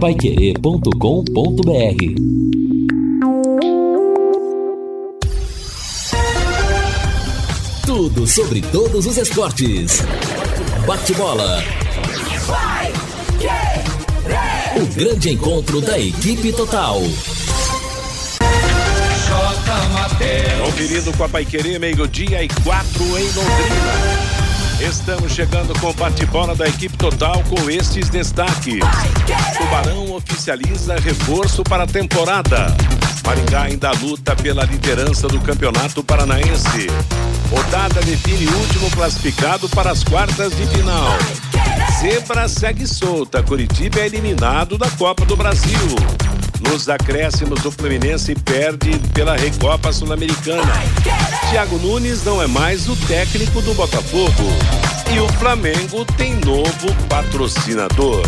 paiquerê.com.br Tudo sobre todos os esportes. Bate-bola. O grande encontro da equipe total. Conferindo com a Paiquerê, meio-dia e quatro em Londrina. Estamos chegando com o bate-bola da equipe total com estes destaques. Tubarão oficializa reforço para a temporada. Maringá ainda luta pela liderança do Campeonato Paranaense. Rodada define último classificado para as quartas de final. Zebra segue solta. Curitiba é eliminado da Copa do Brasil. Nos acréscimos, o Fluminense perde pela Recopa Sul-Americana. Thiago Nunes não é mais o técnico do Botafogo. E o Flamengo tem novo patrocinador.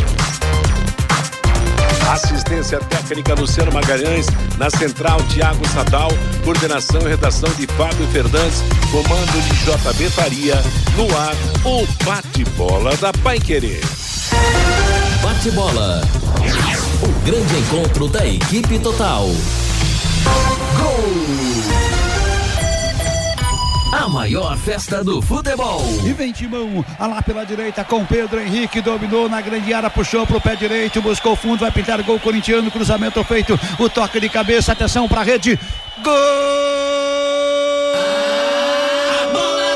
Assistência técnica Luciano Magalhães, na central Tiago Sadal, coordenação e redação de Fábio Fernandes, comando de JB Faria, no ar, o bate-bola da Pai Querer. Bate-bola. Grande encontro da equipe total. Gol! A maior festa do futebol. E vem Timão, lá pela direita com Pedro Henrique, dominou na grande área, puxou pro pé direito, buscou fundo, vai pintar gol corintiano, cruzamento feito, o toque de cabeça, atenção pra rede. Gol! A bola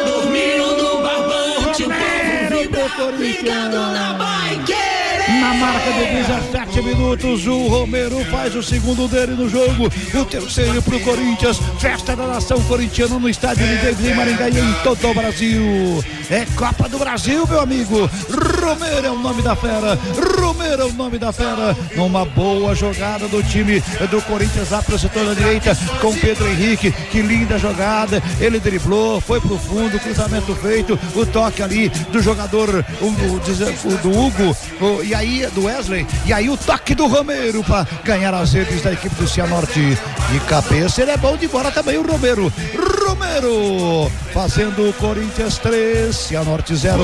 na marca de 17 minutos, o Romero faz o segundo dele no jogo. O terceiro pro Corinthians. Festa da nação corintiana no estádio de em Maringá e em todo o Brasil. É Copa do Brasil, meu amigo. Romero é o nome da fera. Romero é o nome da fera. Numa boa jogada do time do Corinthians lá pro setor da direita com Pedro Henrique. Que linda jogada. Ele driblou, foi pro fundo, cruzamento feito. O toque ali do jogador o, o, do Hugo. O, e aí do Wesley. E aí o toque do Romero para ganhar as redes da equipe do Cianorte. De cabeça, ele é bom de bola também, o Romero. Romero fazendo o Corinthians 3, Cianorte 0.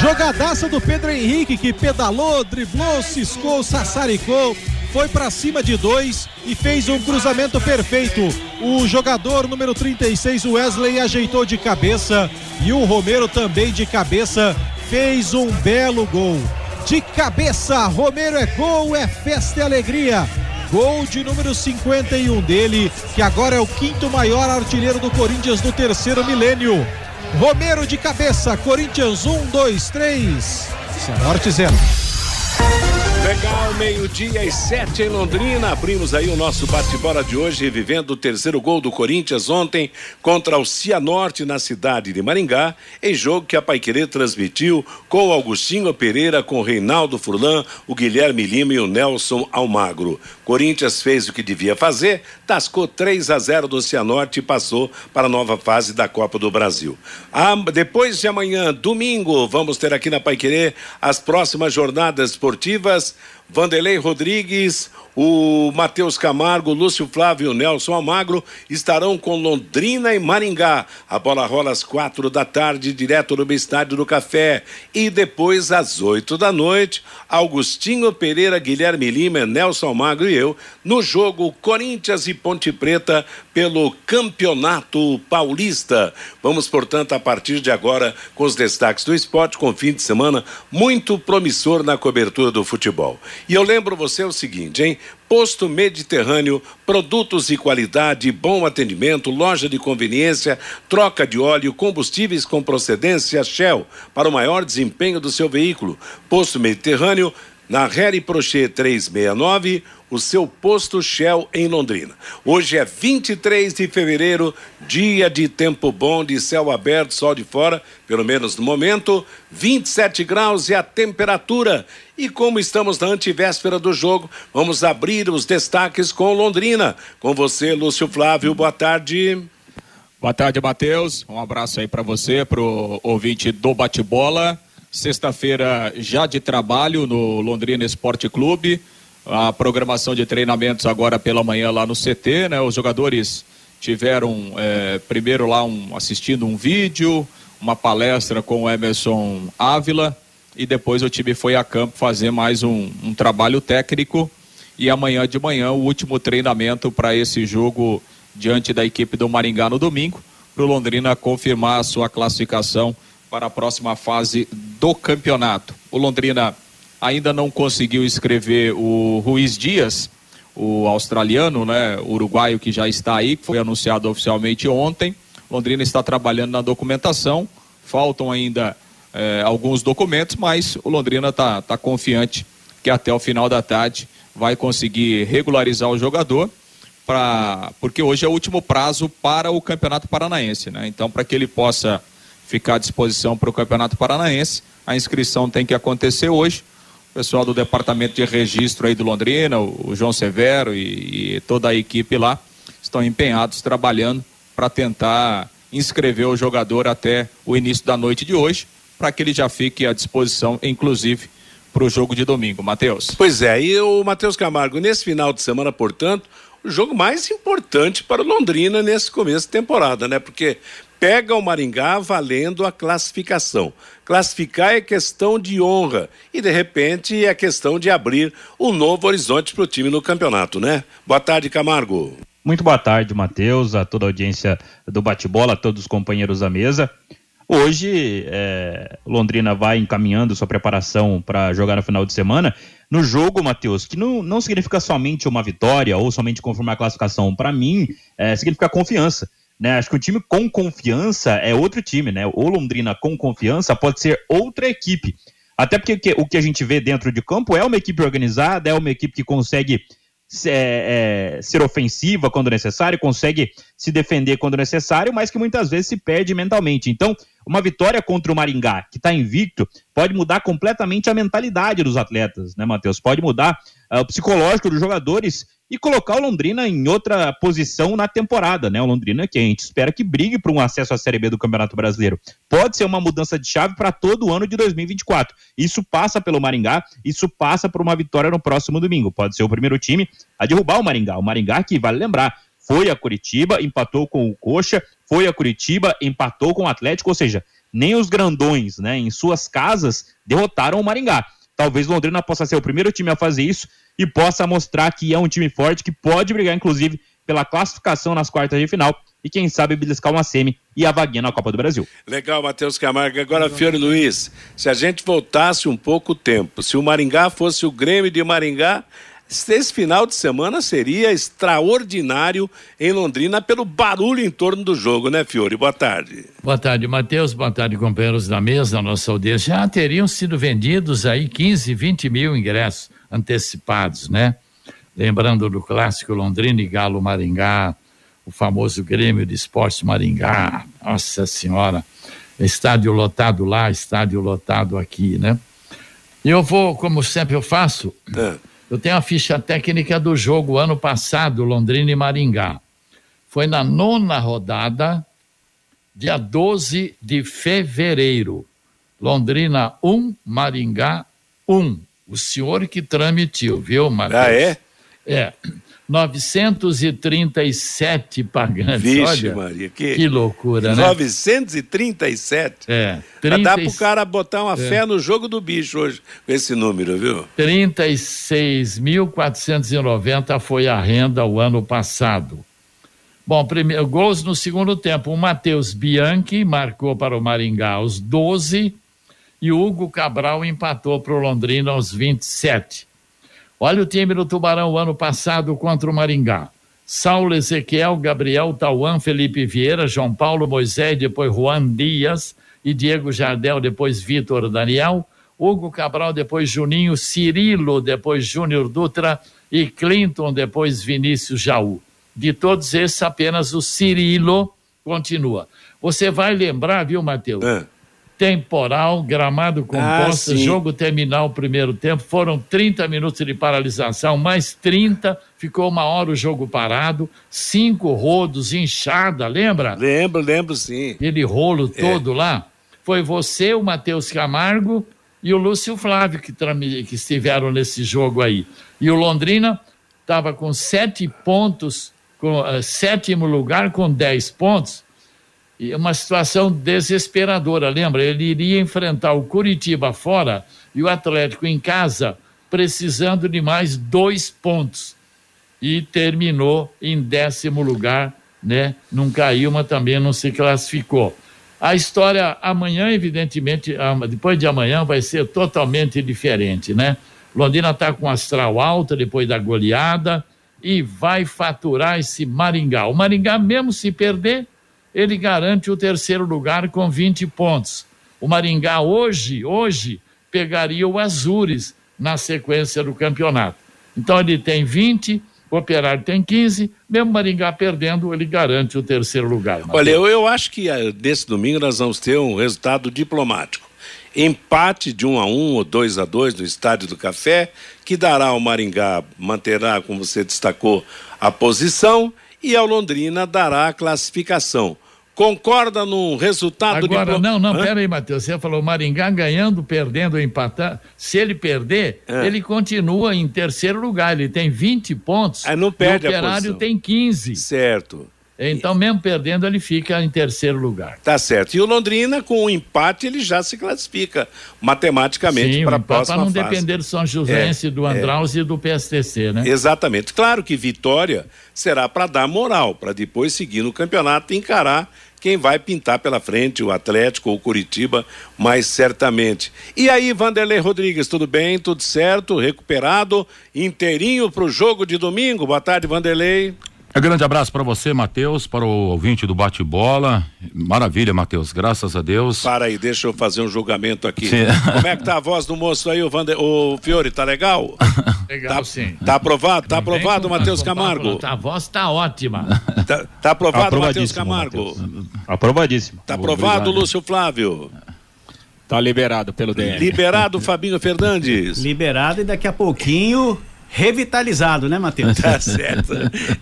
Jogadaça do Pedro Henrique que pedalou, driblou, ciscou, sassaricou foi para cima de dois e fez um cruzamento perfeito. O jogador número 36, Wesley, ajeitou de cabeça e o Romero também de cabeça fez um belo gol. De cabeça, Romero é gol, é festa e alegria. Gol de número 51 dele, que agora é o quinto maior artilheiro do Corinthians no terceiro milênio. Romero de cabeça, Corinthians 1, 2, 3. Cianorte 0. Legal, meio-dia e sete em Londrina. Abrimos aí o nosso bate-bola de hoje, revivendo o terceiro gol do Corinthians ontem contra o Cianorte na cidade de Maringá, em jogo que a Paiquerê transmitiu com o Augustinho Pereira, com o Reinaldo Furlan, o Guilherme Lima e o Nelson Almagro. Corinthians fez o que devia fazer, tascou 3 a 0 do Cianorte e passou para a nova fase da Copa do Brasil. Ah, depois de amanhã, domingo, vamos ter aqui na Paiquerê as próximas jornadas esportivas Vanderlei Rodrigues, o Matheus Camargo, Lúcio Flávio Nelson Almagro estarão com Londrina e Maringá. A bola rola às quatro da tarde, direto no Estádio do Café. E depois, às oito da noite, Augustinho Pereira, Guilherme Lima, Nelson Almagro e eu, no jogo Corinthians e Ponte Preta pelo Campeonato Paulista. Vamos, portanto, a partir de agora, com os destaques do esporte, com fim de semana muito promissor na cobertura do futebol. E eu lembro você o seguinte, hein? Posto Mediterrâneo, produtos de qualidade, bom atendimento, loja de conveniência, troca de óleo, combustíveis com procedência Shell para o maior desempenho do seu veículo. Posto Mediterrâneo, na Harry Prochet 369, o seu posto Shell em Londrina. Hoje é 23 de fevereiro, dia de tempo bom, de céu aberto, sol de fora, pelo menos no momento, 27 graus e a temperatura. E como estamos na antivéspera do jogo, vamos abrir os destaques com Londrina. Com você, Lúcio Flávio, boa tarde. Boa tarde, Matheus. Um abraço aí para você, para o ouvinte do Bate-Bola. Sexta-feira já de trabalho no Londrina Esporte Clube. A programação de treinamentos agora pela manhã lá no CT, né? Os jogadores tiveram é, primeiro lá um, assistindo um vídeo, uma palestra com o Emerson Ávila e depois o time foi a campo fazer mais um, um trabalho técnico e amanhã de manhã o último treinamento para esse jogo diante da equipe do Maringá no domingo, para o Londrina confirmar a sua classificação para a próxima fase do campeonato. O Londrina ainda não conseguiu escrever o Ruiz Dias, o australiano, né, uruguaio que já está aí, que foi anunciado oficialmente ontem. Londrina está trabalhando na documentação, faltam ainda eh, alguns documentos, mas o Londrina está tá confiante que até o final da tarde vai conseguir regularizar o jogador, pra, porque hoje é o último prazo para o Campeonato Paranaense. Né? Então, para que ele possa ficar à disposição para o Campeonato Paranaense, a inscrição tem que acontecer hoje. O pessoal do departamento de registro aí do Londrina, o, João Severo e, e toda a equipe lá estão empenhados trabalhando para tentar inscrever o jogador até o início da noite de hoje, para que ele já fique à disposição, inclusive para o jogo de domingo. Matheus. Pois é, e o Matheus Camargo, nesse final de semana, portanto, o jogo mais importante para o Londrina nesse começo de temporada, né? Porque pega o Maringá valendo a classificação. Classificar é questão de honra e, de repente, é questão de abrir um novo horizonte para o time no campeonato, né? Boa tarde, Camargo. Muito boa tarde, Matheus, a toda a audiência do bate-bola, a todos os companheiros da mesa. Hoje, é, Londrina vai encaminhando sua preparação para jogar no final de semana. No jogo, Matheus, que não, não significa somente uma vitória ou somente confirmar a classificação. Para mim, é, significa confiança. Né? Acho que o time com confiança é outro time, né? O Londrina com confiança pode ser outra equipe. Até porque o que a gente vê dentro de campo é uma equipe organizada, é uma equipe que consegue é, é, ser ofensiva quando necessário, consegue se defender quando necessário, mas que muitas vezes se perde mentalmente. Então, uma vitória contra o Maringá, que está invicto, pode mudar completamente a mentalidade dos atletas, né, Matheus? Pode mudar o psicológico dos jogadores e colocar o Londrina em outra posição na temporada, né? O Londrina que a gente espera que brigue por um acesso à Série B do Campeonato Brasileiro. Pode ser uma mudança de chave para todo o ano de 2024. Isso passa pelo Maringá, isso passa por uma vitória no próximo domingo. Pode ser o primeiro time a derrubar o Maringá. O Maringá que, vale lembrar, foi a Curitiba, empatou com o Coxa, foi a Curitiba, empatou com o Atlético, ou seja, nem os grandões, né, em suas casas derrotaram o Maringá. Talvez Londrina possa ser o primeiro time a fazer isso e possa mostrar que é um time forte que pode brigar, inclusive, pela classificação nas quartas de final e quem sabe beliscar uma semi e a vaguinha na Copa do Brasil. Legal, Matheus Camargo. Agora, Fiore Luiz, se a gente voltasse um pouco o tempo, se o Maringá fosse o Grêmio de Maringá, esse final de semana seria extraordinário em Londrina pelo barulho em torno do jogo, né, Fiore? Boa tarde. Boa tarde, Matheus. Boa tarde, companheiros da mesa, nossa audiência. Já teriam sido vendidos aí 15, 20 mil ingressos antecipados, né? Lembrando do clássico Londrina e Galo Maringá, o famoso Grêmio de Esporte Maringá. Nossa Senhora, estádio lotado lá, estádio lotado aqui, né? Eu vou, como sempre eu faço, é. Eu tenho a ficha técnica do jogo ano passado, Londrina e Maringá. Foi na nona rodada, dia 12 de fevereiro. Londrina 1, Maringá 1. O senhor que tramitiu, viu, Matheus? Ah, é? É. 937 pagantes. Vixe, Olha, Maria, que, que loucura, 937? né? 937? É. 30... Dá pro cara botar uma é. fé no jogo do bicho hoje, com esse número, viu? 36.490 foi a renda o ano passado. Bom, primeiro, gols no segundo tempo. O Matheus Bianchi marcou para o Maringá os 12 e o Hugo Cabral empatou para o Londrina aos 27. Olha o time do Tubarão ano passado contra o Maringá. Saulo Ezequiel, Gabriel Tauan, Felipe Vieira, João Paulo Moisés, depois Juan Dias e Diego Jardel, depois Vitor Daniel, Hugo Cabral, depois Juninho, Cirilo, depois Júnior Dutra e Clinton, depois Vinícius Jaú. De todos esses, apenas o Cirilo continua. Você vai lembrar, viu, Matheus? É temporal, gramado composto, ah, jogo terminal, primeiro tempo, foram 30 minutos de paralisação, mais 30, ficou uma hora o jogo parado, cinco rodos, inchada, lembra? Lembro, lembro sim. Aquele rolo é. todo lá. Foi você, o Matheus Camargo e o Lúcio Flávio que, que estiveram nesse jogo aí. E o Londrina estava com sete pontos, com uh, sétimo lugar com dez pontos, E uma situação desesperadora, lembra? Ele iria enfrentar o Curitiba fora e o Atlético em casa, precisando de mais dois pontos. E terminou em décimo lugar, né? Não caiu, mas também não se classificou. A história amanhã, evidentemente, depois de amanhã, vai ser totalmente diferente, né? Londrina está com astral alta depois da goleada e vai faturar esse Maringá. O Maringá, mesmo se perder, ele garante o terceiro lugar com 20 pontos. O Maringá hoje, hoje, pegaria o Azures na sequência do campeonato. Então ele tem 20, o Operário tem 15, mesmo Maringá perdendo, ele garante o terceiro lugar. Olha, eu, eu acho que uh, nesse domingo nós vamos ter um resultado diplomático. Empate de 1 um a 1 um, ou 2 a 2 no Estádio do Café, que dará ao Maringá, manterá, como você destacou, a posição e ao Londrina dará a classificação. Concorda no resultado Agora, de... não, não, Hã? pera aí, Matheus. Você falou Maringá ganhando, perdendo, empatando. Se ele perder, é. ele continua em terceiro lugar. Ele tem 20 pontos. Aí não perde o Operário tem 15. Certo. Então, mesmo perdendo, ele fica em terceiro lugar. Tá certo. E o Londrina, com o empate, ele já se classifica matematicamente para a próxima Para não fase. depender do São Joséense, é, do Andraus é. e do PSTC, né? Exatamente. Claro que vitória será para dar moral, para depois seguir no campeonato e encarar quem vai pintar pela frente, o Atlético ou o Curitiba, mais certamente. E aí, Vanderlei Rodrigues, tudo bem? Tudo certo? Recuperado? Inteirinho para o jogo de domingo? Boa tarde, Vanderlei. Um grande abraço para você, Matheus, para o ouvinte do bate-bola. Maravilha, Matheus, graças a Deus. Para aí, deixa eu fazer um julgamento aqui. Sim. Como é que tá a voz do moço aí, o, Vander... o Fiore, tá legal? Legal, tá, sim. Tá aprovado, tá aprovado, Matheus Camargo. A voz tá ótima. Tá, tá aprovado, Matheus Camargo. Mateus. Aprovadíssimo. Tá aprovado, Obrigado. Lúcio Flávio. Tá liberado pelo DM. Liberado, Fabinho Fernandes. Liberado e daqui a pouquinho revitalizado, né, Matheus? Tá certo.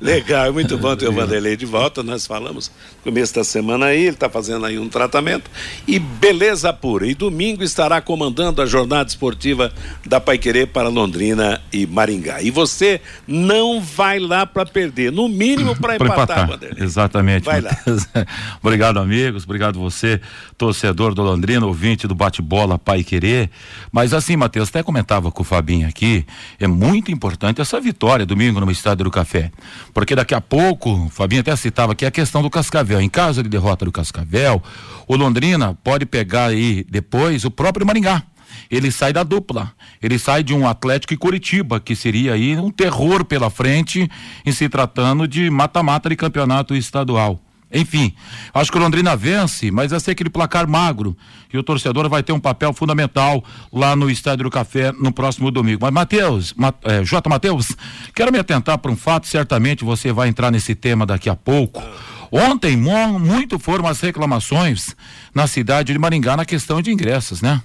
Legal, muito bom ter o Vanderlei de volta. Nós falamos no começo da semana aí, ele está fazendo aí um tratamento. E beleza pura. E domingo estará comandando a jornada esportiva da Paiquerê para Londrina e Maringá. E você não vai lá para perder, no mínimo para empatar, empatar, Vanderlei. Exatamente. Vai lá. obrigado, amigos. Obrigado você, torcedor do Londrina, ouvinte do bate-bola Pai Querer. Mas assim, Matheus, até comentava com o Fabinho aqui, é muito importante essa vitória domingo no Estádio do Café. Porque daqui a pouco, Fabinho até citava aqui a questão do Cascavel. Em caso de derrota do Cascavel, o Londrina pode pegar aí depois o próprio Maringá ele sai da dupla. Ele sai de um Atlético e Curitiba, que seria aí um terror pela frente em se tratando de mata-mata de campeonato estadual. Enfim, acho que o Londrina vence, mas vai ser aquele placar magro. E o torcedor vai ter um papel fundamental lá no Estádio do Café no próximo domingo. Mas, Matheus, é, J. Matheus, quero me atentar para um fato, certamente você vai entrar nesse tema daqui a pouco. Ontem, muito foram as reclamações na cidade de Maringá na questão de ingressos, né?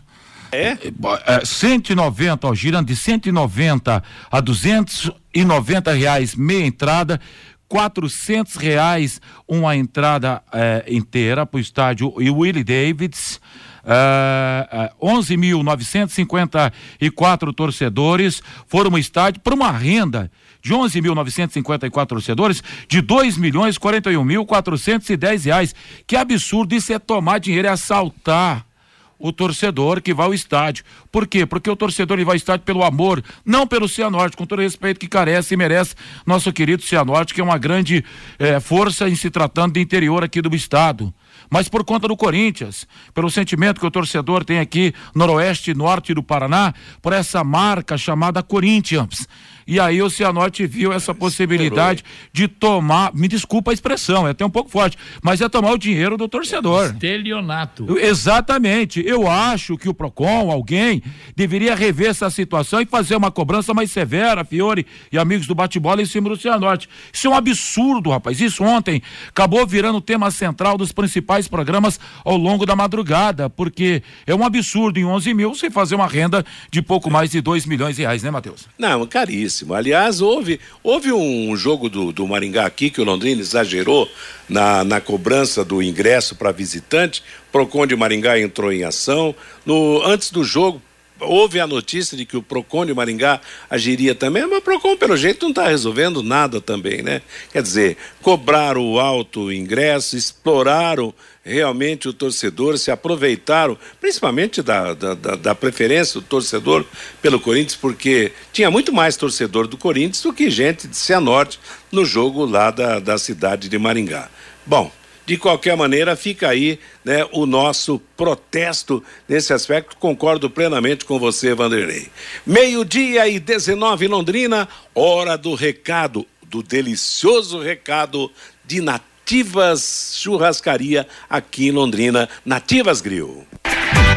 É? é 190, ó, girando de 190 a 290 reais meia entrada quatrocentos reais uma entrada eh, inteira para o estádio e Willie Davids. Uh, uh, 11.954 torcedores foram ao estádio para uma renda de 11.954 torcedores de 2 milhões 41 mil 410 reais. Que absurdo isso é tomar dinheiro e assaltar o torcedor que vai ao estádio. Por quê? Porque o torcedor ele vai ao estádio pelo amor, não pelo Cianorte, com todo o respeito que carece e merece nosso querido Cianorte, que é uma grande eh, força em se tratando de interior aqui do estado. Mas por conta do Corinthians, pelo sentimento que o torcedor tem aqui, noroeste e norte do Paraná, por essa marca chamada Corinthians. E aí o Cianorte viu essa possibilidade de tomar, me desculpa a expressão, é até um pouco forte, mas é tomar o dinheiro do torcedor. Estelionato. Exatamente. Eu acho que o Procon, alguém, deveria rever essa situação e fazer uma cobrança mais severa, Fiore e amigos do bate-bola em cima do Cianorte. Isso é um absurdo, rapaz. Isso ontem acabou virando tema central dos principais programas ao longo da madrugada, porque é um absurdo em 11 mil você fazer uma renda de pouco mais de 2 milhões de reais, né, Matheus? Não, caríssimo. Aliás, houve, houve um jogo do, do Maringá aqui que o Londrina exagerou na, na cobrança do ingresso para visitante. Procon de Maringá entrou em ação. No, antes do jogo, houve a notícia de que o Procon de Maringá agiria também, mas o Procon, pelo jeito, não está resolvendo nada também, né? Quer dizer, cobraram o alto ingresso, exploraram realmente o torcedor, se aproveitaram, principalmente da, da, da, preferência do torcedor pelo Corinthians, porque tinha muito mais torcedor do Corinthians do que gente de Cianorte no jogo lá da, da cidade de Maringá. Bom, de qualquer maneira, fica aí né, o nosso protesto nesse aspecto. Concordo plenamente com você, Vanderlei. Meio-dia e 19 em Londrina, hora do recado, do delicioso recado de Nativas Churrascaria aqui em Londrina, Nativas Grill.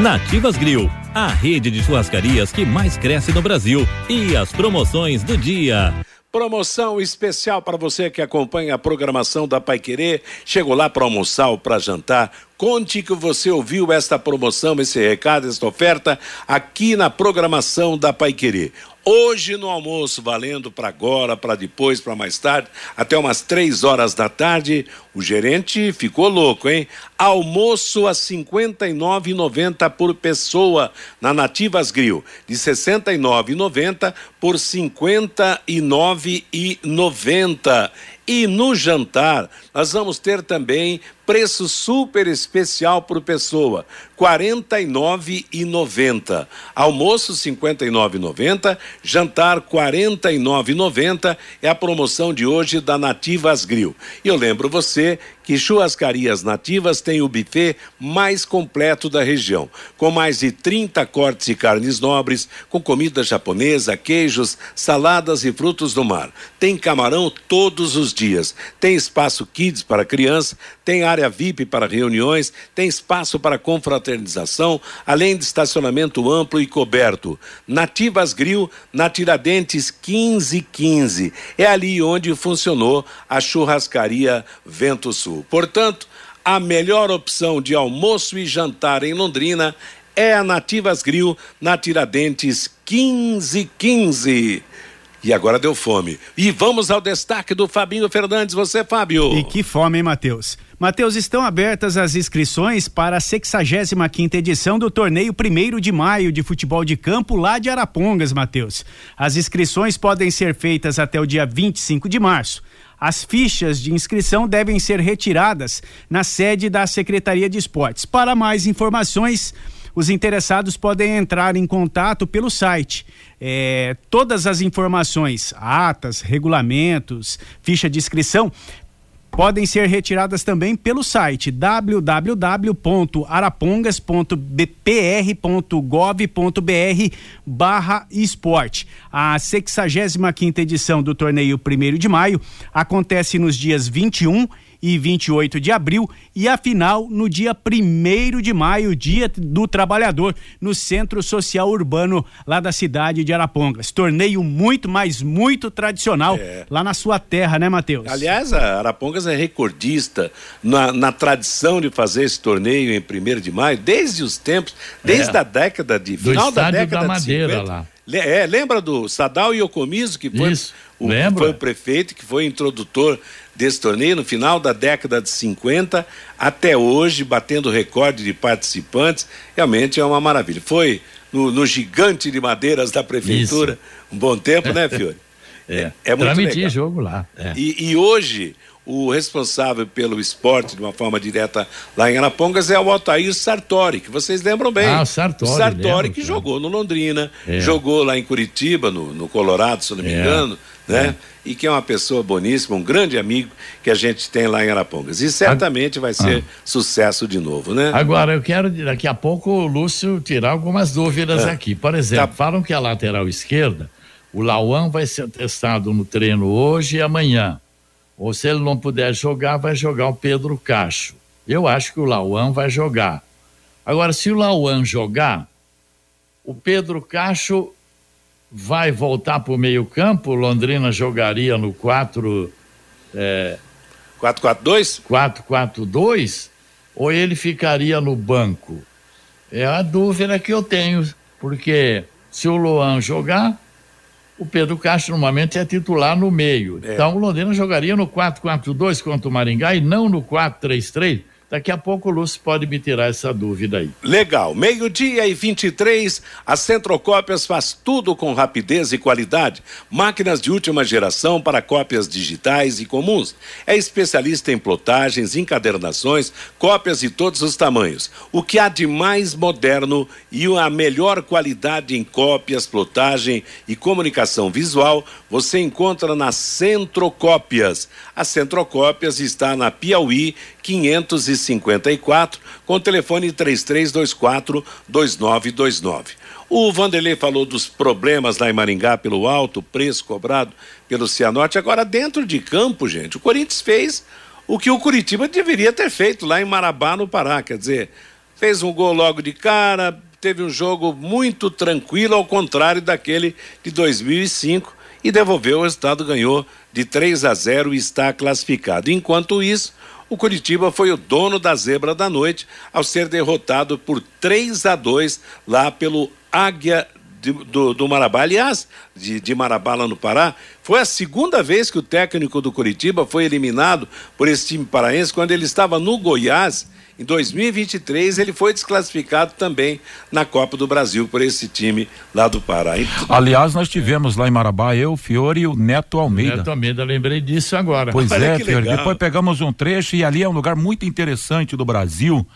Nativas Grill, a rede de churrascarias que mais cresce no Brasil. E as promoções do dia. Promoção especial para você que acompanha a programação da Pai Querer. Chegou lá para almoçar ou para jantar. Conte que você ouviu esta promoção, esse recado, esta oferta aqui na programação da Pai Querer. Hoje no almoço, valendo para agora, para depois, para mais tarde, até umas três horas da tarde, o gerente ficou louco, hein? Almoço a R$ 59,90 por pessoa na Nativas Grill, de R$ 69,90 por R$ 59,90. E no jantar, nós vamos ter também preço super especial por pessoa, R$ 49,90. Almoço R$ 59,90, jantar R$ 49,90 é a promoção de hoje da Nativas Grill. E eu lembro você que Churrascarias Nativas tem o buffet mais completo da região, com mais de 30 cortes de carnes nobres, com comida japonesa, queijos, saladas e frutos do mar. Tem camarão todos os dias. Tem espaço kids para criança, tem área VIP para reuniões, tem espaço para confraternização, além de estacionamento amplo e coberto. Nativas Grill, na Tiradentes 1515. É ali onde funcionou a churrascaria Vento Sul. Portanto, a melhor opção de almoço e jantar em Londrina é a Nativas Grill na Tiradentes 1515. E agora deu fome. E vamos ao destaque do Fabinho Fernandes. Você, Fábio. E que fome, hein, Matheus? Matheus, estão abertas as inscrições para a 65 edição do torneio 1 de maio de futebol de campo lá de Arapongas, Matheus. As inscrições podem ser feitas até o dia 25 de março. As fichas de inscrição devem ser retiradas na sede da Secretaria de Esportes. Para mais informações, os interessados podem entrar em contato pelo site. É, todas as informações, atas, regulamentos, ficha de inscrição, podem ser retiradas também pelo site www.arapongas.pr.gov.br barra esporte. A 65 edição do torneio 1 de maio acontece nos dias 21 e 28 de abril e a final no dia 1 de maio, dia do trabalhador, no Centro Social Urbano lá da cidade de Arapongas. Torneio muito, mas muito tradicional é. lá na sua terra, né, Matheus? Aliás, a Arapongas é recordista na, na tradição de fazer esse torneio em 1 de maio, desde os tempos, desde é. a década de do final da da década Madeira, de 50. lá. É, lembra do Sadal Iocomiso, que foi, Isso, o, foi o prefeito, que foi introdutor desse torneio no final da década de 50 até hoje, batendo recorde de participantes. Realmente é uma maravilha. Foi no, no gigante de madeiras da prefeitura, um bom tempo, né, Fiore? É, é muito transmitir legal. jogo lá. é. E, e hoje, o responsável pelo esporte, de uma forma direta, lá em Arapongas, é o Altair Sartori, que vocês lembram bem. Ah, o Sartori, Sartori, lembro, que cara. jogou no Londrina, É. jogou lá em Curitiba, no, no Colorado, se não me É. né? E que é uma pessoa boníssima, um grande amigo que a gente tem lá em Arapongas. E certamente vai ser Ah. sucesso de novo, né? Agora, eu quero daqui a pouco o Lúcio tirar algumas dúvidas Ah. aqui. Por exemplo, Tá. falam que a lateral esquerda, o Lauan vai ser testado no treino hoje e amanhã. Ou se ele não puder jogar, vai jogar o Pedro Cacho. Eu acho que o Lauan vai jogar. Agora, se o Lauan jogar, o Pedro Cacho vai voltar para o meio-campo. Londrina jogaria no 4. 4-4-2? 4-4-2 ou ele ficaria no banco? É a dúvida que eu tenho, porque se o Luan jogar, o Pedro Castro normalmente é titular no meio. É. Então o Londrina jogaria no 4-4-2 contra o Maringá e não no 4-3-3. Daqui a pouco o Lúcio pode me tirar essa dúvida aí. Legal. Meio-dia e 23, a Centrocópias faz tudo com rapidez e qualidade. Máquinas de última geração para cópias digitais e comuns. É especialista em plotagens, encadernações, cópias de todos os tamanhos. O que há de mais moderno e a melhor qualidade em cópias, plotagem e comunicação visual você encontra na Centrocópias. A Centrocópias está na Piauí 554, com o telefone 3324 2929. O Vanderlei falou dos problemas lá em Maringá pelo alto preço cobrado pelo Cianorte. Agora, dentro de campo, gente, o Corinthians fez o que o Curitiba deveria ter feito lá em Marabá, no Pará. Quer dizer, fez um gol logo de cara, teve um jogo muito tranquilo, ao contrário daquele de 2005, e devolveu o resultado, ganhou de 3 a 0 e está classificado. Enquanto isso, o Curitiba foi o dono da zebra da noite ao ser derrotado por 3 a 2 lá pelo Águia de, do, do, Marabá, aliás, de, de Marabá lá no Pará, foi a segunda vez que o técnico do Curitiba foi eliminado por esse time paraense quando ele estava no Goiás em 2023, ele foi desclassificado também na Copa do Brasil por esse time lá do Pará. Aliás, nós tivemos lá em Marabá, eu, Fiore e o Neto Almeida. Neto Almeida, lembrei disso agora. Pois Olha é, Fiore. Legal. Depois pegamos um trecho e ali é um lugar muito interessante do Brasil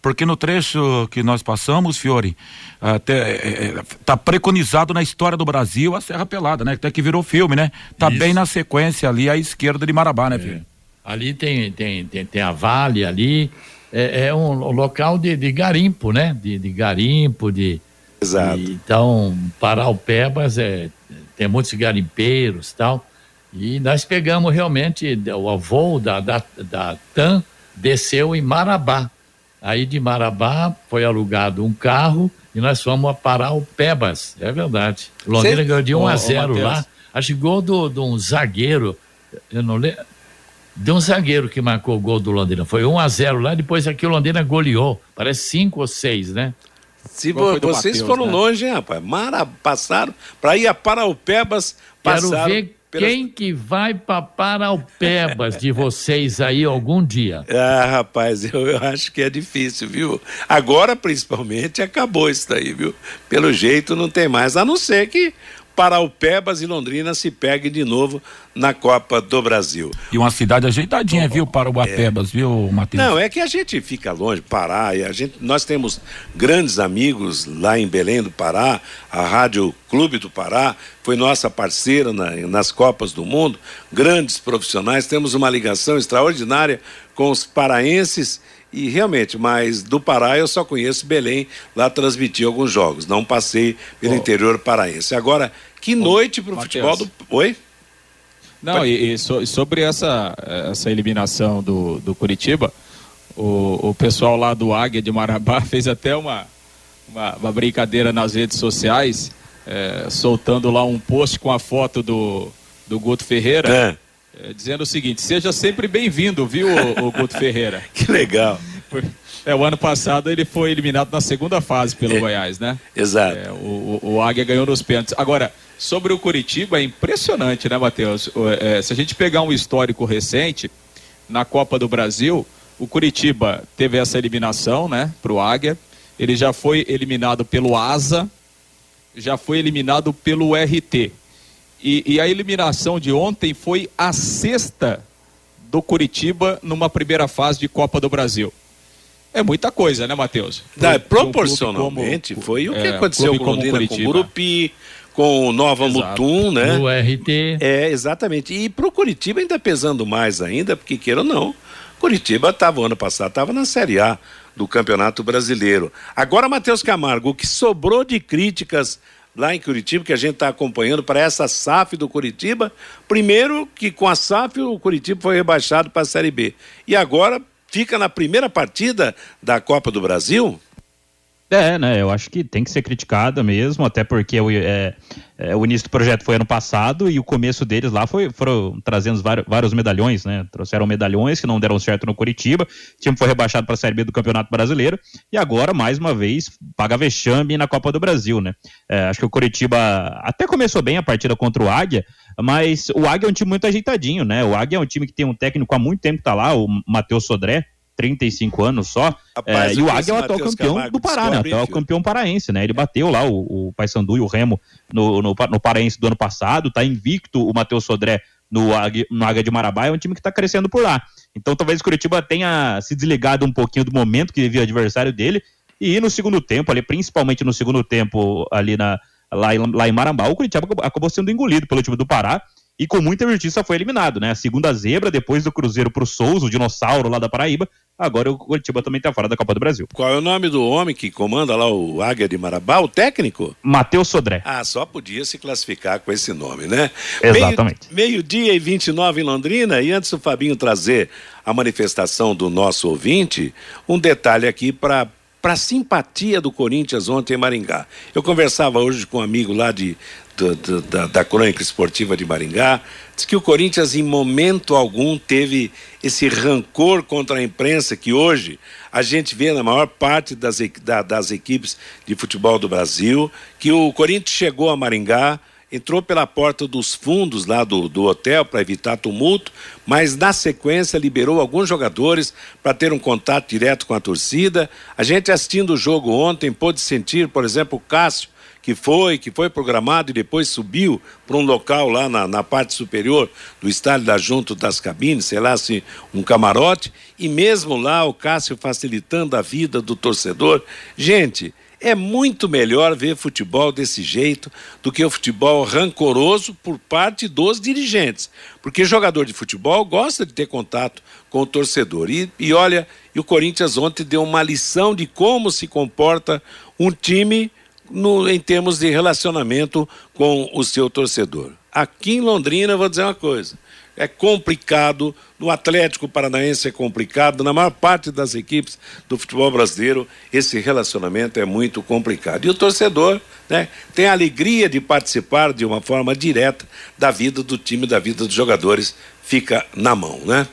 porque no trecho que nós passamos, Fiore, até é, é, tá preconizado na história do Brasil a Serra Pelada, né? Até que virou filme, né? Tá Isso. bem na sequência ali à esquerda de Marabá, né, Fiore? É. Ali tem, tem, tem, tem, a Vale ali, é, é um local de, de, garimpo, né? De, de garimpo, de. Exato. De, então, Paraupebas é, tem muitos garimpeiros tal. E nós pegamos realmente o voo da, da, da TAM desceu em Marabá. Aí de Marabá foi alugado um carro e nós fomos a Paraupebas. É verdade. Londrina ganhou de 1 a 0 lá. Acho que gol de um zagueiro. Eu não lembro de um zagueiro que marcou o gol do Londrina. Foi 1 a 0 lá, depois aqui o Londrina goleou. Parece 5 ou 6, né? Se vo, vocês Mateus, foram né? longe, hein, rapaz? Mara, passaram para ir a Paraupebas, passaram... Quero ver pelas... quem que vai para Paraupebas de vocês aí algum dia. Ah, rapaz, eu, eu acho que é difícil, viu? Agora, principalmente, acabou isso daí, viu? Pelo jeito, não tem mais, a não ser que Paraupebas e Londrina se peguem de novo na Copa do Brasil. E uma cidade ajeitadinha, viu, para o é. viu, Matheus? Não, é que a gente fica longe, Pará, e a gente, nós temos grandes amigos lá em Belém do Pará, a Rádio Clube do Pará foi nossa parceira na, nas Copas do Mundo, grandes profissionais, temos uma ligação extraordinária com os paraenses e realmente, mas do Pará eu só conheço Belém, lá transmiti alguns jogos, não passei pelo oh. interior paraense. Agora, que noite para o futebol do. Oi? Não, e, e, so, sobre essa, essa eliminação do, do Curitiba, o, o pessoal lá do Águia de Marabá fez até uma, uma, uma brincadeira nas redes sociais, é, soltando lá um post com a foto do, do Guto Ferreira. É é, dizendo o seguinte: seja sempre bem-vindo, viu, o, o Guto Ferreira? que legal. É, o ano passado ele foi eliminado na segunda fase pelo é, Goiás, né? Exato. É, o, o, Águia ganhou nos pênaltis. Agora, sobre o Curitiba, é impressionante, né, Matheus? É, se a gente pegar um histórico recente, na Copa do Brasil, o Curitiba teve essa eliminação, né, pro Águia. Ele já foi eliminado pelo Asa, já foi eliminado pelo RT. E, e, a eliminação de ontem foi a sexta do Curitiba numa primeira fase de Copa do Brasil. É muita coisa, né, Matheus? É, proporcionalmente como, foi o que é, aconteceu com o Londrina, com o Gurupi, com o Nova Exato. Mutum, né? O RT. É, exatamente. E pro Curitiba ainda pesando mais ainda, porque queira ou não, Curitiba estava ano passado, estava na Série A do Campeonato Brasileiro. Agora, Matheus Camargo, o que sobrou de críticas lá em Curitiba, que a gente está acompanhando para essa SAF do Curitiba. Primeiro que com a SAF o Curitiba foi rebaixado para a Série B. E agora fica na primeira partida da Copa do Brasil? É, né? Eu acho que tem que ser criticada mesmo, até porque é, é, o início do projeto foi ano passado e o começo deles lá foi, foram trazendo vários, vários medalhões, né? Trouxeram medalhões que não deram certo no Curitiba, o time foi rebaixado para a Série B do Campeonato Brasileiro e agora, mais uma vez, paga vexame na Copa do Brasil, né? É, acho que o Curitiba até começou bem a partida contra o Águia, mas o Águia é um time muito ajeitadinho, né? O Águia é um time que tem um técnico há muito tempo que tá lá, o Matheus Sodré, 35 anos só. Rapaz, é, e o Águia é o atual campeão Camargo, do Pará, né? Atual filho. campeão paraense, né? Ele bateu lá o, o Paysandu e o Remo no, no, no Paraense do ano passado, tá invicto o Matheus Sodré no Águia, no Águia de Marabá, é um time que tá crescendo por lá. Então talvez o Curitiba tenha se desligado um pouquinho do momento que vivia o adversário dele e no segundo tempo, ali, principalmente no segundo tempo, ali na, lá, em, lá em Marambá, o Curitiba acabou sendo engolido pelo time do Pará e com muita justiça foi eliminado, né? A segunda zebra, depois do Cruzeiro pro Souza, o dinossauro lá da Paraíba, agora o Curitiba também tá fora da Copa do Brasil. Qual é o nome do homem que comanda lá o Águia de Marabá? O técnico? Matheus Sodré. Ah, só podia se classificar com esse nome, né? Exatamente. Meio- Meio-dia e 29 em Londrina, e antes do Fabinho trazer a manifestação do nosso ouvinte, um detalhe aqui para para simpatia do Corinthians ontem em Maringá. Eu conversava hoje com um amigo lá de, do- do- da, da crônica esportiva de Maringá, diz que o Corinthians em momento algum teve esse rancor contra a imprensa que hoje a gente vê na maior parte das, da- das equipes de futebol do Brasil, que o Corinthians chegou a Maringá, entrou pela porta dos fundos lá do, do hotel para evitar tumulto, mas na sequência liberou alguns jogadores para ter um contato direto com a torcida. A gente assistindo o jogo ontem pôde sentir, por exemplo, o Cássio, que foi, que foi programado e depois subiu para um local lá na, na parte superior do estádio da junto das cabines, sei lá se um camarote, e mesmo lá o Cássio facilitando a vida do torcedor. Gente, é muito melhor ver futebol desse jeito do que o futebol rancoroso por parte dos dirigentes. Porque jogador de futebol gosta de ter contato com o torcedor. E, e olha, e o Corinthians ontem deu uma lição de como se comporta um time no, em termos de relacionamento com o seu torcedor. Aqui em Londrina, vou dizer uma coisa. É complicado, no Atlético Paranaense é complicado, na maior parte das equipes do futebol brasileiro, esse relacionamento é muito complicado. E o torcedor né, tem a alegria de participar de uma forma direta da vida do time, da vida dos jogadores, fica na mão, né?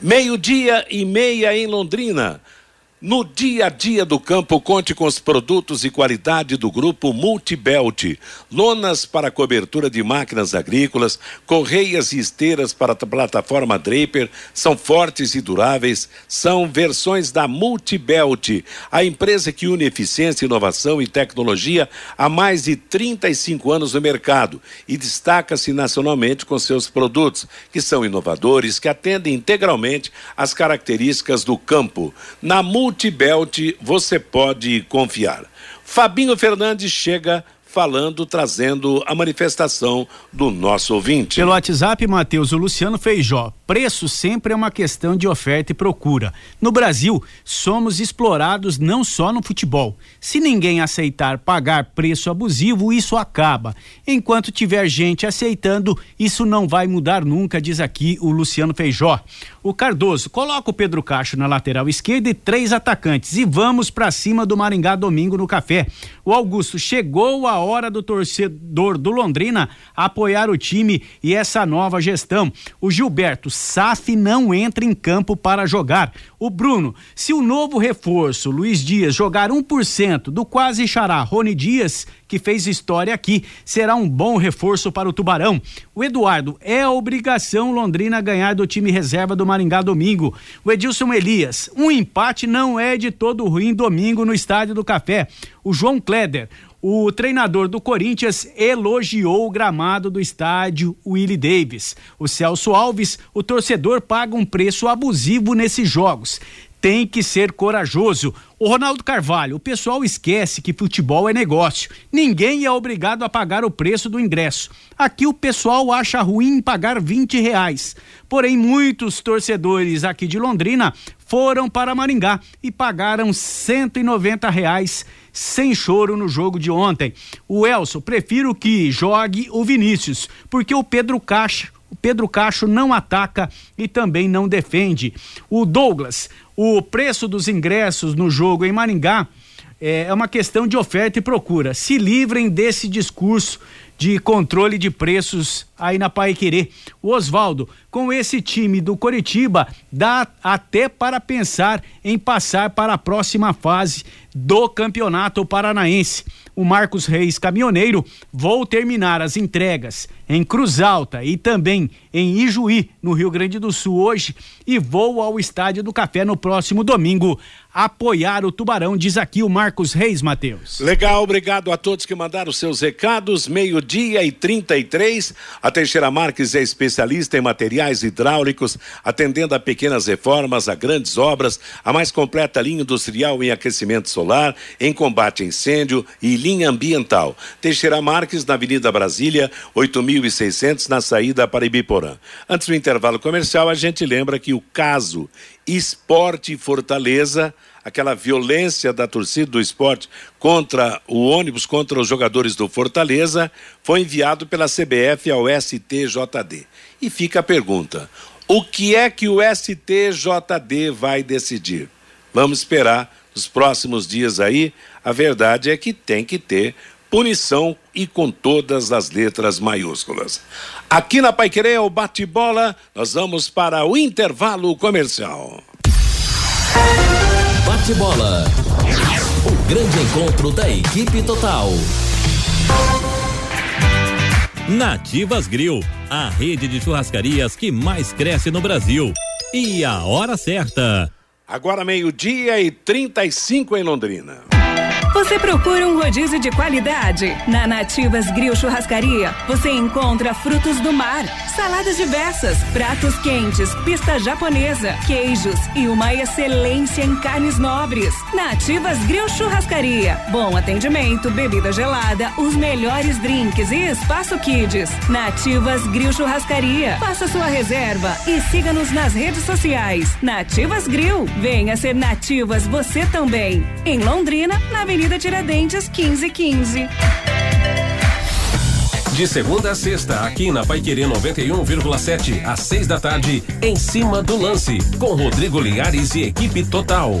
Meio-dia e meia em Londrina. No dia a dia do campo, conte com os produtos e qualidade do grupo Multibelt. Lonas para cobertura de máquinas agrícolas, correias e esteiras para a plataforma Draper são fortes e duráveis. São versões da Multibelt, a empresa que une eficiência, inovação e tecnologia há mais de 35 anos no mercado e destaca-se nacionalmente com seus produtos, que são inovadores, que atendem integralmente às características do campo. Na Multibelt você pode confiar. Fabinho Fernandes chega falando, trazendo a manifestação do nosso ouvinte. Pelo WhatsApp, Matheus, o Luciano Feijó. Preço sempre é uma questão de oferta e procura. No Brasil, somos explorados não só no futebol. Se ninguém aceitar pagar preço abusivo, isso acaba. Enquanto tiver gente aceitando, isso não vai mudar nunca, diz aqui o Luciano Feijó. O Cardoso, coloca o Pedro Cacho na lateral esquerda e três atacantes e vamos para cima do Maringá domingo no café. O Augusto, chegou a hora do torcedor do Londrina apoiar o time e essa nova gestão. O Gilberto, SAF não entra em campo para jogar. O Bruno, se o novo reforço, Luiz Dias, jogar 1% do quase xará Rony Dias, que fez história aqui, será um bom reforço para o Tubarão. O Eduardo, é obrigação Londrina ganhar do time reserva do Maringá domingo. O Edilson Elias, um empate não é de todo ruim domingo no Estádio do Café. O João Kleder, o treinador do Corinthians elogiou o gramado do estádio Willie Davis. O Celso Alves, o torcedor paga um preço abusivo nesses jogos. Tem que ser corajoso. O Ronaldo Carvalho, o pessoal esquece que futebol é negócio. Ninguém é obrigado a pagar o preço do ingresso. Aqui o pessoal acha ruim pagar 20 reais. Porém, muitos torcedores aqui de Londrina foram para Maringá e pagaram 190 reais sem choro no jogo de ontem. O Elson, prefiro que jogue o Vinícius, porque o Pedro Caixa Pedro Cacho não ataca e também não defende. O Douglas, o preço dos ingressos no jogo em Maringá é uma questão de oferta e procura. Se livrem desse discurso de controle de preços aí na Paiquerê. O Oswaldo, com esse time do Coritiba, dá até para pensar em passar para a próxima fase do Campeonato Paranaense. O Marcos Reis Caminhoneiro, vou terminar as entregas em Cruz Alta e também em Ijuí, no Rio Grande do Sul hoje e vou ao Estádio do Café no próximo domingo apoiar o Tubarão, diz aqui o Marcos Reis Mateus. Legal, obrigado a todos que mandaram seus recados. Meio-dia e 33. A Teixeira Marques é especialista em materiais hidráulicos, atendendo a pequenas reformas, a grandes obras, a mais completa linha industrial em aquecimento solar, em combate a incêndio e linha ambiental. Teixeira Marques, na Avenida Brasília, 8600, na saída para Ibiporã. Antes do intervalo comercial, a gente lembra que o caso Esporte Fortaleza, aquela violência da torcida do esporte contra o ônibus, contra os jogadores do Fortaleza, foi enviado pela CBF ao STJD. E fica a pergunta: o que é que o STJD vai decidir? Vamos esperar nos próximos dias aí. A verdade é que tem que ter punição e com todas as letras maiúsculas. Aqui na Paiquerê, o bate-bola, nós vamos para o intervalo comercial. Bate-bola. O grande encontro da equipe total. Nativas Grill, a rede de churrascarias que mais cresce no Brasil. E a hora certa. Agora meio-dia e 35 em Londrina. Você procura um rodízio de qualidade? Na Nativas Grill Churrascaria, você encontra frutos do mar, saladas diversas, pratos quentes, pista japonesa, queijos e uma excelência em carnes nobres. Nativas Grill Churrascaria. Bom atendimento, bebida gelada, os melhores drinks e espaço kids. Nativas Grill Churrascaria. Faça sua reserva e siga-nos nas redes sociais. Nativas Grill. Venha ser Nativas você também. Em Londrina, na Avenida Avenida Tiradentes 1515. De segunda a sexta, aqui na Paiquerê 91,7, às seis da tarde, em cima do lance, com Rodrigo Linhares e equipe total.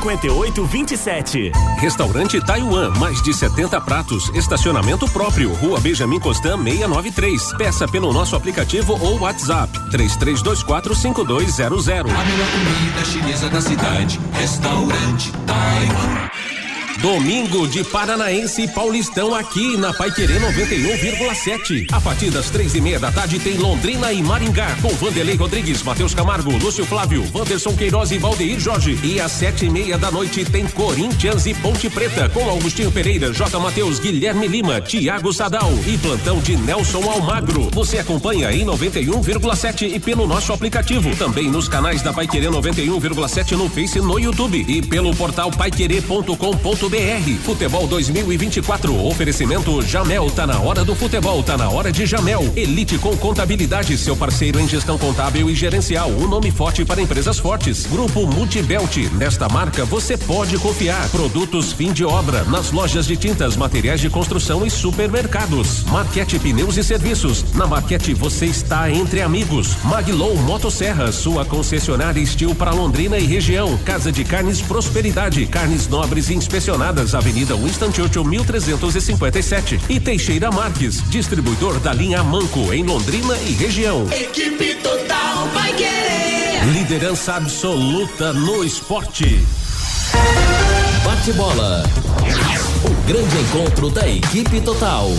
5827. Restaurante Taiwan, mais de 70 pratos, estacionamento próprio, Rua Benjamin Constant 693. Peça pelo nosso aplicativo ou WhatsApp 3324 5200. A melhor comida chinesa da cidade. Restaurante Taiwan. Domingo de Paranaense e Paulistão aqui na Paiquerê 91,7. A partir das três e meia da tarde tem Londrina e Maringá com Vanderlei Rodrigues, Matheus Camargo, Lúcio Flávio, Wanderson Queiroz e Valdeir Jorge. E às sete e meia da noite tem Corinthians e Ponte Preta com Augustinho Pereira, J. Matheus, Guilherme Lima, Tiago Sadal e plantão de Nelson Almagro. Você acompanha em 91,7 e pelo nosso aplicativo. Também nos canais da Paiquerê 91,7 no Face e no YouTube e pelo portal paiquerê.com.br. Futebol 2024. Oferecimento Jamel. Tá na hora do futebol. Tá na hora de Jamel. Elite com contabilidade. Seu parceiro em gestão contábil e gerencial. Um nome forte para empresas fortes. Grupo Multibelt. Nesta marca você pode confiar. Produtos fim de obra. Nas lojas de tintas, materiais de construção e supermercados. Marquete Pneus e Serviços. Na Marquete você está entre amigos. Maglow Motosserra. Sua concessionária Estil para Londrina e região. Casa de Carnes Prosperidade. Carnes nobres e inspecionadas. Avenida Winston Churchill 1357. E Teixeira Marques. Distribuidor da linha Manco em Londrina e região. Equipe total vai querer. Liderança absoluta no esporte. Bate-bola. O grande encontro da equipe total.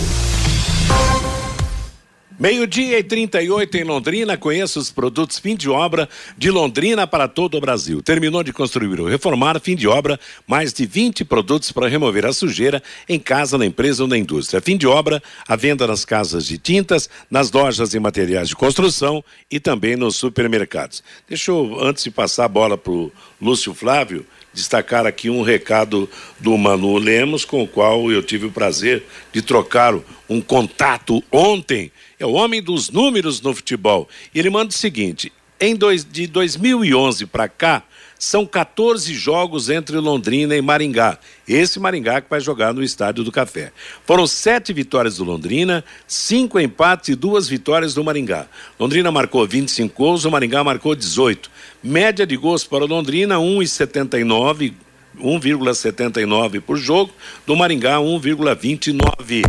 Meio-dia e 38 em Londrina, conheça os produtos fim de obra de Londrina para todo o Brasil. Terminou de construir ou reformar, fim de obra, mais de 20 produtos para remover a sujeira em casa, na empresa ou na indústria. Fim de obra, a venda nas casas de tintas, nas lojas e materiais de construção e também nos supermercados. Deixa eu, antes de passar a bola para o Lúcio Flávio, destacar aqui um recado do Manu Lemos, com o qual eu tive o prazer de trocar um contato ontem. É o homem dos números no futebol. Ele manda o seguinte: em dois, de 2011 para cá, são 14 jogos entre Londrina e Maringá. Esse Maringá que vai jogar no Estádio do Café. Foram sete vitórias do Londrina, cinco empates e duas vitórias do Maringá. Londrina marcou 25 gols, o Maringá marcou 18. Média de gols para Londrina, 1,79. 1,79 por jogo, do Maringá 1,29.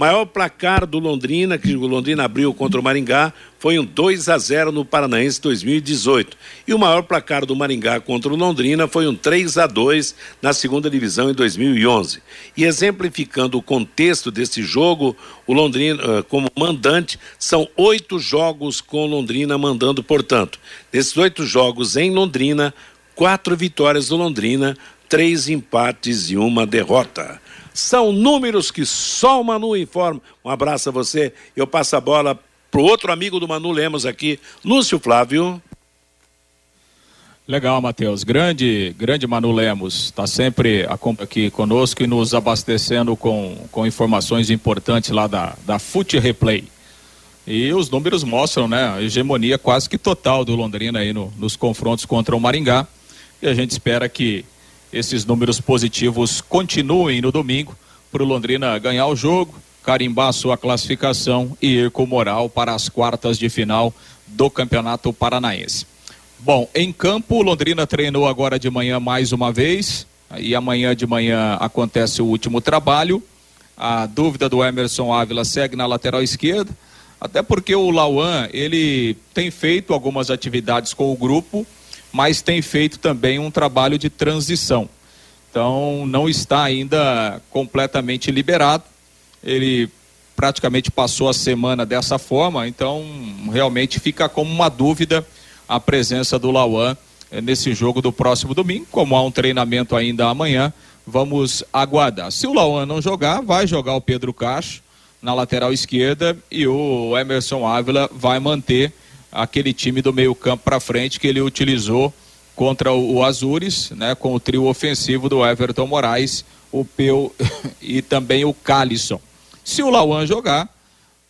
Maior placar do Londrina, que o Londrina abriu contra o Maringá, foi um 2 a 0 no Paranaense 2018. E o maior placar do Maringá contra o Londrina foi um 3 a 2 na segunda divisão em 2011. E exemplificando o contexto desse jogo, o Londrina, eh, como mandante, são oito jogos com Londrina mandando, portanto. Desses oito jogos em Londrina, quatro vitórias do Londrina, três empates e uma derrota. São números que só o Manu informa. Um abraço a você. Eu passo a bola pro outro amigo do Manu Lemos aqui, Lúcio Flávio. Legal, Matheus. Grande, grande Manu Lemos. Está sempre aqui conosco e nos abastecendo com, com informações importantes lá da, da Fute Replay. E os números mostram, né, a hegemonia quase que total do Londrina aí no, nos confrontos contra o Maringá. E a gente espera que esses números positivos continuem no domingo para o Londrina ganhar o jogo, carimbar sua classificação e ir com moral para as quartas de final do Campeonato Paranaense. Bom, em campo, Londrina treinou agora de manhã mais uma vez e amanhã de manhã acontece o último trabalho. A dúvida do Emerson Ávila segue na lateral esquerda, até porque o Lauan, ele tem feito algumas atividades com o grupo, mas tem feito também um trabalho de transição. Então, não está ainda completamente liberado. Ele praticamente passou a semana dessa forma, então realmente fica como uma dúvida a presença do Lauan eh, nesse jogo do próximo domingo. Como há um treinamento ainda amanhã, vamos aguardar. Se o Lauan não jogar, vai jogar o Pedro Cacho na lateral esquerda e o Emerson Ávila vai manter aquele time do meio-campo para frente que ele utilizou contra o, Azures, né, com o trio ofensivo do Everton Moraes, o Peu e também o Calisson. Se o Lauan jogar,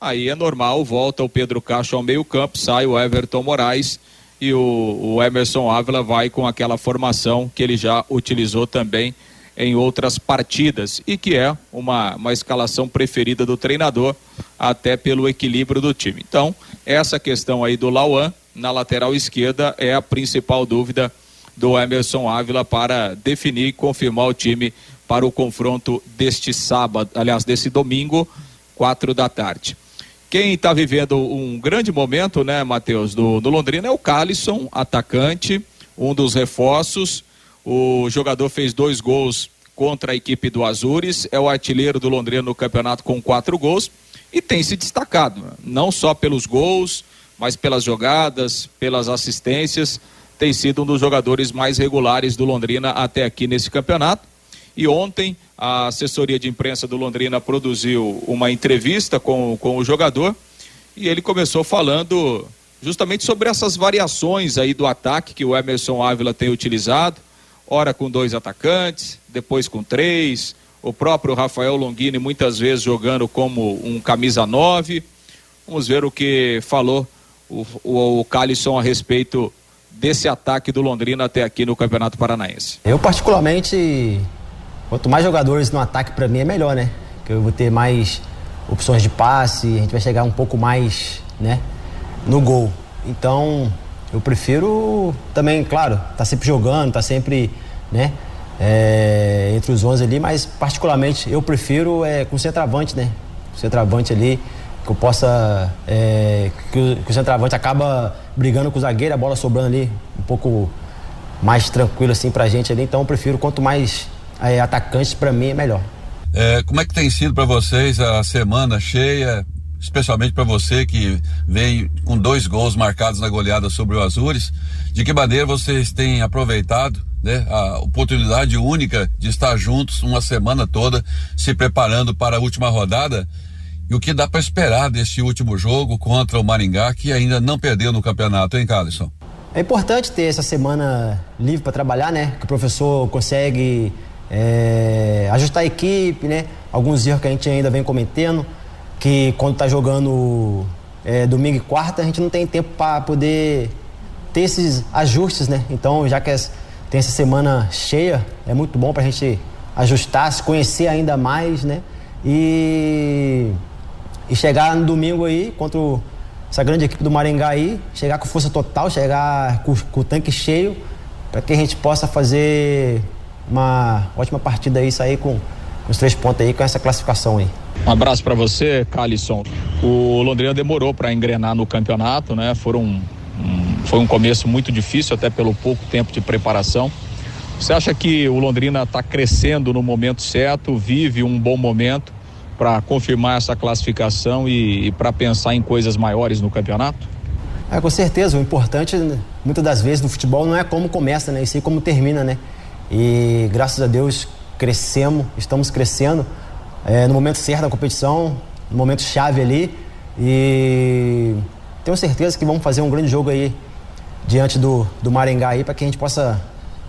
aí é normal, volta o Pedro Castro ao meio-campo, sai o Everton Moraes e o, o Emerson Ávila vai com aquela formação que ele já utilizou também em outras partidas e que é uma, uma escalação preferida do treinador, até pelo equilíbrio do time. Então, essa questão aí do Lauan na lateral esquerda é a principal dúvida do Emerson Ávila para definir e confirmar o time para o confronto deste sábado, aliás, desse domingo, quatro da tarde. Quem está vivendo um grande momento, né, Matheus, do, do Londrina é o Calisson, atacante, um dos reforços. O jogador fez dois gols contra a equipe do Azures, é o artilheiro do Londrina no campeonato com quatro gols e tem se destacado, não só pelos gols, mas pelas jogadas, pelas assistências. Tem sido um dos jogadores mais regulares do Londrina até aqui nesse campeonato. E ontem a assessoria de imprensa do Londrina produziu uma entrevista com, com o jogador e ele começou falando justamente sobre essas variações aí do ataque que o Emerson Ávila tem utilizado, ora com dois atacantes, depois com três, o próprio Rafael Longini muitas vezes jogando como um camisa nove. Vamos ver o que falou o, o, o Calisson a respeito desse ataque do Londrina até aqui no Campeonato Paranaense. Eu particularmente, quanto mais jogadores no ataque para mim é melhor, né? Que eu vou ter mais opções de passe, a gente vai chegar um pouco mais, né, no gol. Então, eu prefiro também, claro, tá sempre jogando, tá sempre, né, é, entre os 11 ali, mas particularmente eu prefiro é, com centroavante, né? Centroavante ali, que eu possa. É, que, o, que o centroavante acaba brigando com o zagueiro, a bola sobrando ali um pouco mais tranquilo assim pra gente ali. Então eu prefiro quanto mais é, atacantes para mim é melhor. É, como é que tem sido para vocês a semana cheia? Especialmente para você que veio com dois gols marcados na goleada sobre o Azures. De que maneira vocês têm aproveitado né, a oportunidade única de estar juntos uma semana toda se preparando para a última rodada? E o que dá para esperar desse último jogo contra o Maringá, que ainda não perdeu no campeonato, hein, Carlson? É importante ter essa semana livre para trabalhar, né? Que o professor consegue é, ajustar a equipe, né? Alguns erros que a gente ainda vem cometendo, que quando está jogando é, domingo e quarta, a gente não tem tempo para poder ter esses ajustes, né? Então, já que tem essa semana cheia, é muito bom para a gente ajustar, se conhecer ainda mais, né? E, e chegar no domingo aí contra o essa grande equipe do Maringá aí, chegar com força total, chegar com, com o tanque cheio, para que a gente possa fazer uma ótima partida aí, sair com os três pontos aí, com essa classificação aí. Um abraço para você, Calisson. O Londrina demorou para engrenar no campeonato, né? Foram um, foi um começo muito difícil, até pelo pouco tempo de preparação. Você acha que o Londrina está crescendo no momento certo, vive um bom momento? para confirmar essa classificação e, e para pensar em coisas maiores no campeonato? É, com certeza. O importante, muitas das vezes, no futebol não é como começa, né? E sim como termina, né? E graças a Deus crescemos, estamos crescendo é, no momento certo da competição, no momento chave ali. E tenho certeza que vamos fazer um grande jogo aí diante do, do Maringá aí para que a gente possa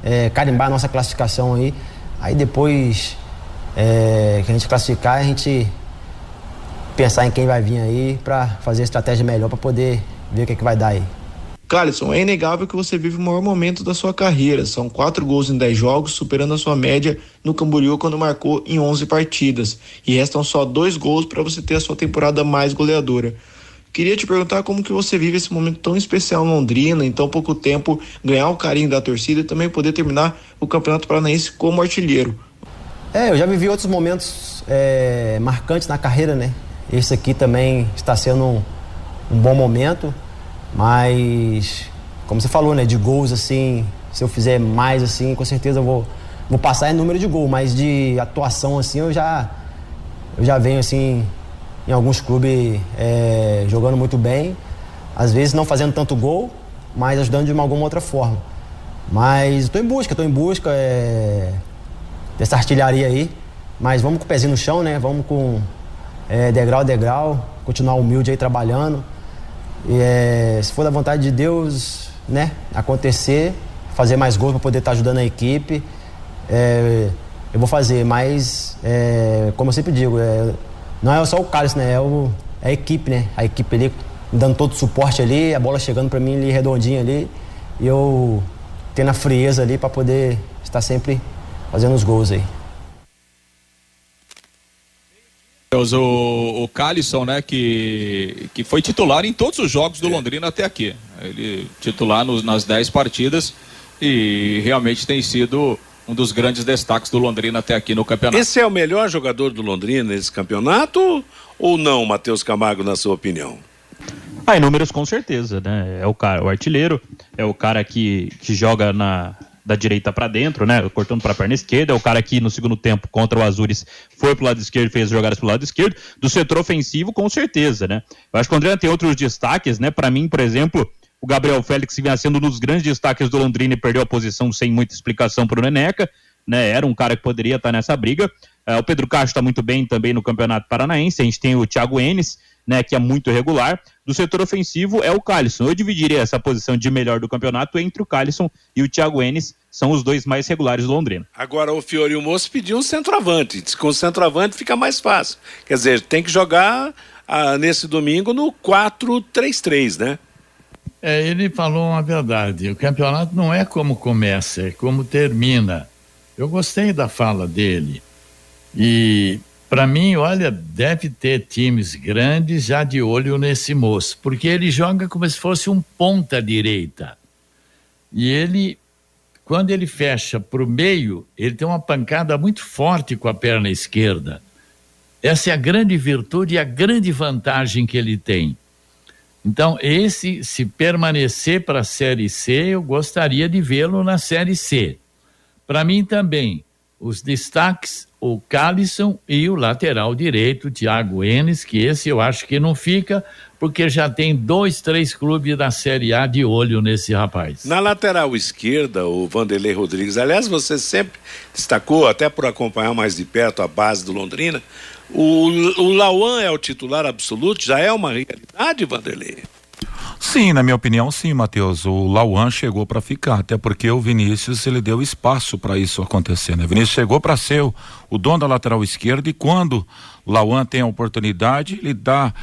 é, carimbar a nossa classificação aí. Aí depois é, que a gente classificar, a gente pensar em quem vai vir aí para fazer a estratégia melhor para poder ver o que, é que vai dar aí. Calisson, é inegável que você vive o maior momento da sua carreira. São quatro gols em dez jogos, superando a sua média no Camboriú quando marcou em 11 partidas. E restam só dois gols para você ter a sua temporada mais goleadora. Queria te perguntar como que você vive esse momento tão especial em Londrina, em tão pouco tempo, ganhar o carinho da torcida e também poder terminar o Campeonato Paranaense como artilheiro. É, eu já vivi outros momentos é, marcantes na carreira, né? Esse aqui também está sendo um, um, bom momento, mas como você falou, né? De gols assim, se eu fizer mais assim, com certeza eu vou, vou passar em número de gol, mas de atuação assim eu já eu já venho assim em alguns clubes é, jogando muito bem, às vezes não fazendo tanto gol, mas ajudando de uma, alguma outra forma. Mas estou em busca, estou em busca. É, dessa artilharia aí. Mas vamos com o pezinho no chão, né? Vamos com é, degrau a degrau, continuar humilde aí trabalhando. É, se for da vontade de Deus, né, acontecer, fazer mais gols para poder estar tá ajudando a equipe, é, eu vou fazer. Mas, é, como eu sempre digo, é, não é só o Carlos, né? É, o, é a equipe, né? A equipe ali dando todo o suporte ali, a bola chegando para mim ali redondinha ali. E eu tendo a frieza ali para poder estar sempre fazendo os gols aí. O, o Calisson, né, que, que foi titular em todos os jogos do Londrina até aqui. Ele titular nos, nas 10 partidas e realmente tem sido um dos grandes destaques do Londrina até aqui no campeonato. Esse é o melhor jogador do Londrina nesse campeonato ou não, Matheus Camargo, na sua opinião? Ah, em números com certeza, né? É o cara, o artilheiro, é o cara que, que joga na, da direita para dentro, né? Cortando para a perna esquerda. É o cara que no segundo tempo contra o Azures foi pro lado esquerdo fez jogadas pro lado esquerdo. Do setor ofensivo, com certeza, né? Eu acho que o André tem outros destaques, né? Para mim, por exemplo, o Gabriel Félix vinha sendo um dos grandes destaques do Londrina e perdeu a posição sem muita explicação pro Neneca, né? Era um cara que poderia estar nessa briga. Uh, o Pedro Castro está muito bem também no Campeonato Paranaense. A gente tem o Thiago Enes, né, que é muito regular. Do setor ofensivo é o Calisson. Eu dividiria essa posição de melhor do campeonato entre o Calisson e o Thiago Enes, são os dois mais regulares do Londrina. Agora o Fiore e o Moço pediu um centroavante. Diz que com o centroavante fica mais fácil. Quer dizer, tem que jogar ah, nesse domingo no 4-3-3, né? É, ele falou uma verdade. O campeonato não é como começa, é como termina. Eu gostei da fala dele. E para mim, olha, deve ter times grandes já de olho nesse moço, porque ele joga como se fosse um ponta direita. E ele, quando ele fecha para o meio, ele tem uma pancada muito forte com a perna esquerda. Essa é a grande virtude e a grande vantagem que ele tem. Então, esse, se permanecer para a Série C, eu gostaria de vê-lo na Série C. Para mim também, os destaques o Calisson e o lateral direito, Thiago Enes, que esse eu acho que não fica, porque já tem dois, três clubes da Série A de olho nesse rapaz. Na lateral esquerda, o Vanderlei Rodrigues, aliás, você sempre destacou, até por acompanhar mais de perto a base do Londrina, o, o Lauan é o titular absoluto, já é uma realidade, Vanderlei? Sim, na minha opinião, sim, Matheus. O Lauan chegou para ficar, até porque o Vinícius ele deu espaço para isso acontecer, né? Vinícius chegou para ser o, o dono da lateral esquerda e quando o Lauan tem a oportunidade, ele dá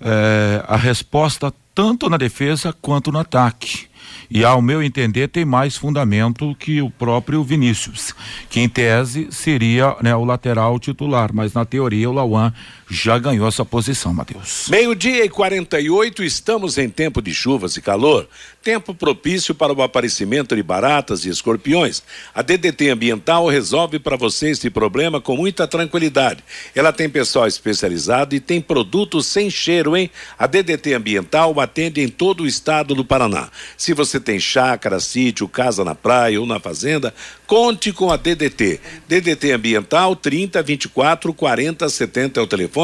eh, a resposta tanto na defesa quanto no ataque. E ao meu entender tem mais fundamento que o próprio Vinícius, que em tese seria né, o lateral titular, mas na teoria o Lauan já ganhou essa posição, Matheus. Meio-dia e 48, estamos em tempo de chuvas e calor. Tempo propício para o aparecimento de baratas e escorpiões. A DDT Ambiental resolve para você esse problema com muita tranquilidade. Ela tem pessoal especializado e tem produtos sem cheiro, hein? A DDT Ambiental atende em todo o estado do Paraná. Se você tem chácara, sítio, casa na praia ou na fazenda, conte com a DDT. DDT Ambiental 30 24 40 70 é o telefone.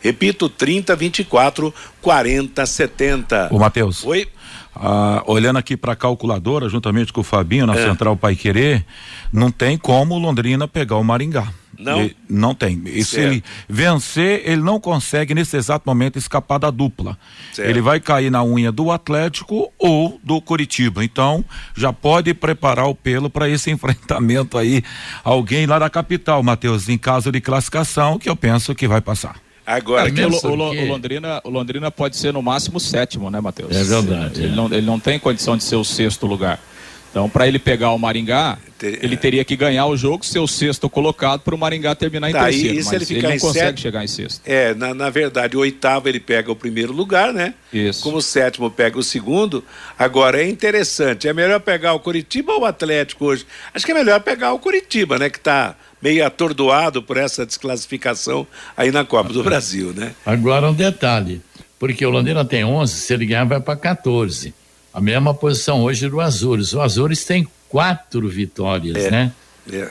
Repito, 30 24 40 70. Ô, Matheus. Oi. Ah, olhando aqui para a calculadora, juntamente com o Fabinho, na É. Central Pai Querer, não tem como o Londrina pegar o Maringá. Não? Ele- não tem. E se ele vencer, ele não consegue nesse exato momento escapar da dupla. Certo. Ele vai cair na unha do Atlético ou do Curitiba. Então, já pode preparar o pelo para esse enfrentamento aí. Alguém lá da capital, Matheus, em caso de classificação, que eu penso que vai passar. Agora, É, que o, o, o Londrina, o Londrina pode ser no máximo sétimo, né, Matheus? É verdade, Ele, é. não, ele não tem condição de ser o sexto lugar. Então, para ele pegar o Maringá, ele teria que ganhar o jogo, ser o sexto colocado, para o Maringá terminar em Tá, e- terceiro. e mas ele ficar não em consegue sétimo? chegar em sexto. É, na, na verdade, o oitavo ele pega o primeiro lugar, né? Isso. Como o sétimo pega o segundo. Agora é interessante, é melhor pegar o Curitiba ou o Atlético hoje? Acho que é melhor pegar o Curitiba, né? Que tá meio atordoado por essa desclassificação aí na Copa do Brasil, né? Agora um detalhe, porque o Londrina tem 11, se ele ganhar vai para 14. A mesma posição hoje do Azures. O Azures tem quatro vitórias, É. né? É.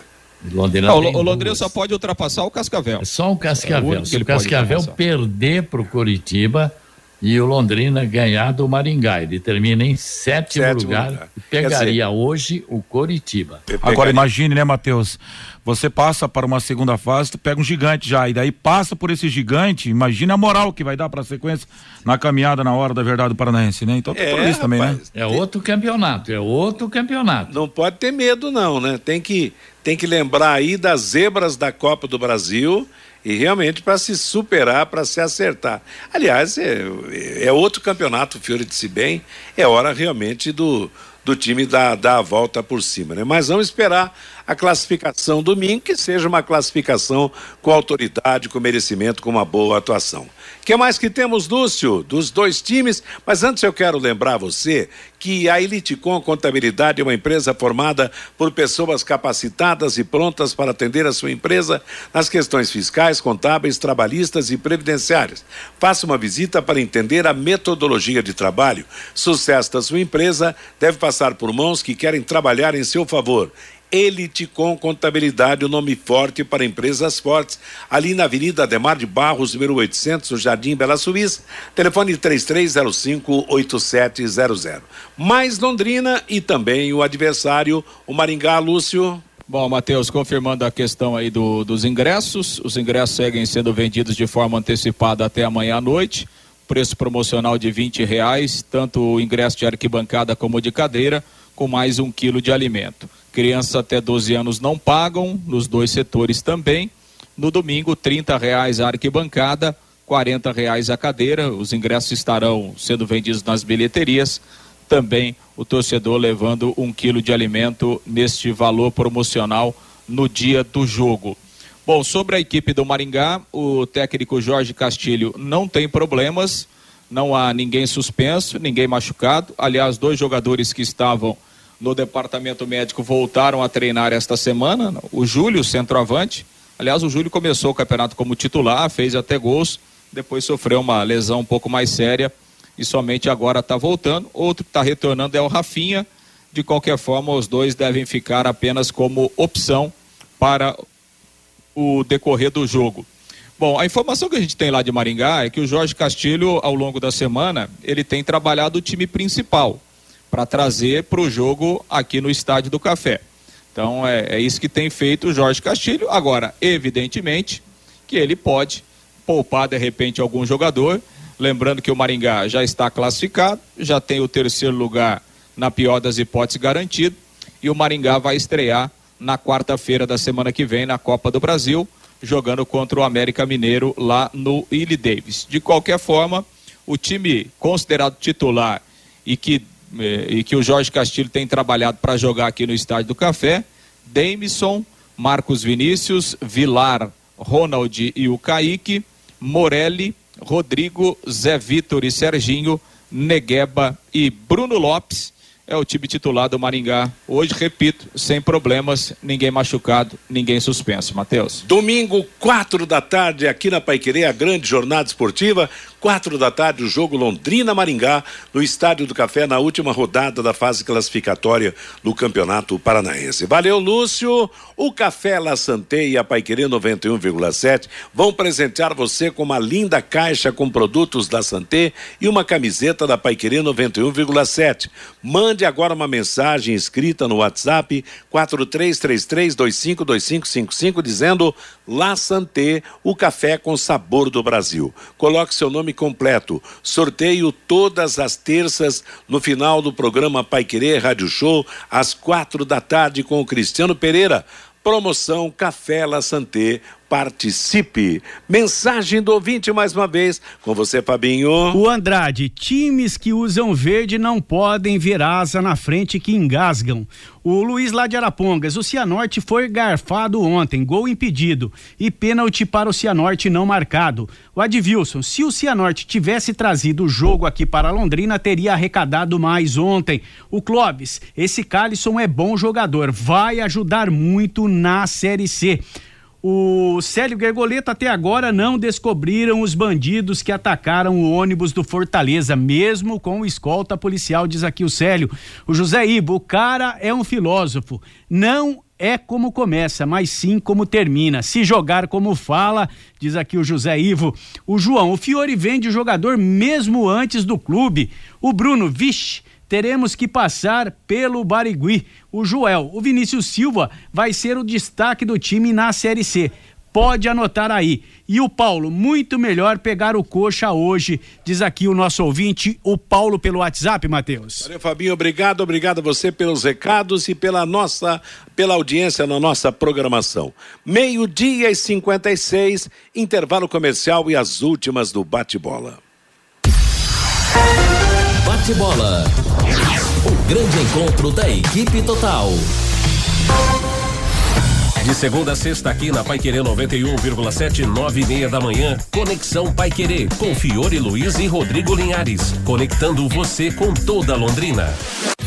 O Londrina Não, o o Londrina duas. só pode ultrapassar o Cascavel. É só o É o Cascavel. único que Se o Cascavel perder para o Curitiba e o Londrina ganhar do Maringá, ele termina em sétimo, Sétimo lugar, lugar. e pegaria hoje o Curitiba. Agora imagine, né, Matheus? Você passa para uma segunda fase, tu pega um gigante já, e daí passa por esse gigante, imagina a moral que vai dar para a sequência na caminhada na hora da verdade do Paranaense, né? Então tem É, isso também, né? rapaz. É outro campeonato, é outro campeonato. Não pode ter medo, não, né? Tem que, tem que lembrar aí das zebras da Copa do Brasil e realmente para se superar, para se acertar. Aliás, é, é outro campeonato, o Fiore disse bem, é hora realmente do, do time dar, dar a volta por cima, né? Mas vamos esperar a classificação domingo, que seja uma classificação com autoridade, com merecimento, com uma boa atuação. O que mais que temos, Lúcio, dos dois times? Mas antes eu quero lembrar você que a Eliticom Contabilidade é uma empresa formada por pessoas capacitadas e prontas para atender a sua empresa nas questões fiscais, contábeis, trabalhistas e previdenciárias. Faça uma visita para entender a metodologia de trabalho. Sucesso da sua empresa deve passar por mãos que querem trabalhar em seu favor. Elite com Contabilidade, o nome forte para empresas fortes, ali na Avenida Ademar de Barros, número 800, no Jardim Bela Suíça, telefone 3305-8700. Mais Londrina e também o adversário, o Maringá, Lúcio. Bom, Matheus, confirmando a questão aí do- dos ingressos, os ingressos seguem sendo vendidos de forma antecipada até amanhã à noite, preço promocional de 20 reais, tanto o ingresso de arquibancada como de cadeira, com mais um quilo de alimento. Crianças até 12 anos não pagam, nos dois setores também. No domingo, 30 reais a arquibancada, 40 reais a cadeira. Os ingressos estarão sendo vendidos nas bilheterias. Também o torcedor levando um quilo de alimento neste valor promocional no dia do jogo. Bom, sobre a equipe do Maringá, o técnico Jorge Castilho não tem problemas, não há ninguém suspenso, ninguém machucado. Aliás, dois jogadores que estavam no departamento médico voltaram a treinar esta semana. O Júlio, centroavante. Aliás, o Júlio começou o campeonato como titular, fez até gols, depois sofreu uma lesão um pouco mais séria e somente agora está voltando. Outro que está retornando é o Rafinha. De qualquer forma, os dois devem ficar apenas como opção para o decorrer do jogo. Bom, a informação que a gente tem lá de Maringá é que o Jorge Castilho, ao longo da semana, ele tem trabalhado o time principal para trazer para o jogo aqui no Estádio do Café. Então é, é isso que tem feito o Jorge Castilho. Agora, evidentemente, que ele pode poupar de repente algum jogador. Lembrando que o Maringá já está classificado, já tem o terceiro lugar na pior das hipóteses garantido. E o Maringá vai estrear na quarta-feira da semana que vem na Copa do Brasil, jogando contra o América Mineiro lá no Illy Davis. De qualquer forma, o time considerado titular e que, e que o Jorge Castilho tem trabalhado para jogar aqui no Estádio do Café, Demisson, Marcos Vinícius, Vilar, Ronald e o Kaique, Morelli, Rodrigo, Zé Vitor e Serginho, Negueba e Bruno Lopes é o time titular do Maringá. Hoje, repito, sem problemas, ninguém machucado, ninguém suspenso. Matheus. Domingo, quatro da tarde, aqui na Paiquerê, a grande jornada esportiva. Quatro da tarde, o jogo Londrina-Maringá, no Estádio do Café, na última rodada da fase classificatória do Campeonato Paranaense. Valeu, Lúcio. O Café La Santé e a Paiquerê 91,7 vão presentear você com uma linda caixa com produtos da Santé e uma camiseta da Paiquerê 91,7. Mande agora uma mensagem escrita no WhatsApp 4333252555 dizendo La Santé, o café com sabor do Brasil. Coloque seu nome completo. Sorteio todas as terças no final do programa Pai Querer Rádio Show, às quatro da tarde com o Cristiano Pereira. Promoção Café La Santé. Participe. Mensagem do ouvinte mais uma vez. Com você, Fabinho. O Andrade, times que usam verde não podem ver asa na frente que engasgam. O Luiz lá de Arapongas, o Cianorte foi garfado ontem, gol impedido e pênalti para o Cianorte não marcado. O Advilson, se o Cianorte tivesse trazido o jogo aqui para Londrina, teria arrecadado mais ontem. O Clóvis, esse Calisson é bom jogador, vai ajudar muito na Série C. O Célio Gergoleta até agora não descobriram os bandidos que atacaram o ônibus do Fortaleza, mesmo com escolta policial, diz aqui o Célio. O José Ibo, o cara é um filósofo. Não é como começa, mas sim como termina. Se jogar como fala, diz aqui o José Ivo. O João, o Fiore vende o jogador mesmo antes do clube. O Bruno, vixe, teremos que passar pelo Barigui. O Joel, o Vinícius Silva vai ser o destaque do time na Série C. Pode anotar aí. E o Paulo, muito melhor pegar o coxa hoje, diz aqui o nosso ouvinte, o Paulo pelo WhatsApp, Matheus. Valeu, Fabinho, obrigado, obrigado a você pelos recados e pela nossa, pela audiência na nossa programação. Meio-dia e 56, intervalo comercial e as últimas do bate-bola. Bate-bola. O grande encontro da equipe total. De segunda a sexta aqui na Pai Querer 91,7, nove e meia da manhã. Conexão Pai Querer com Fiore Luiz e Rodrigo Linhares. Conectando você com toda Londrina.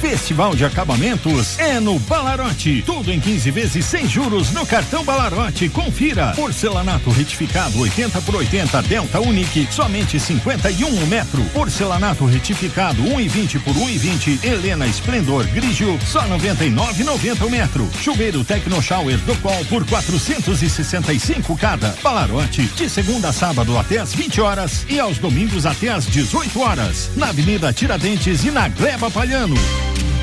Festival de acabamentos é no Balarote. Tudo em 15 vezes sem juros no cartão Balarote. Confira. Porcelanato retificado 80 por 80 Delta Unique, somente 51 um metro. Porcelanato retificado 1,20 por 1,20 Helena Esplendor Grigio, só 99,90 o metro. Chuveiro Tecno Shower do Qual por 465 cada. Balarote, de segunda a sábado até às 20 horas e aos domingos até às 18 horas. Na Avenida Tiradentes e na Gleba Palhano.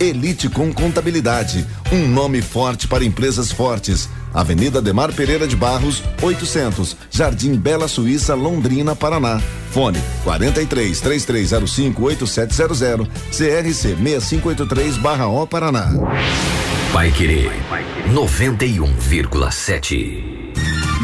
Elite com Contabilidade, um nome forte para empresas fortes. Avenida Demar Pereira de Barros, 800, Jardim Bela Suíça, Londrina, Paraná. Fone 43 3305 8700, CRC 6583/O Paraná. Vai querer 91,7.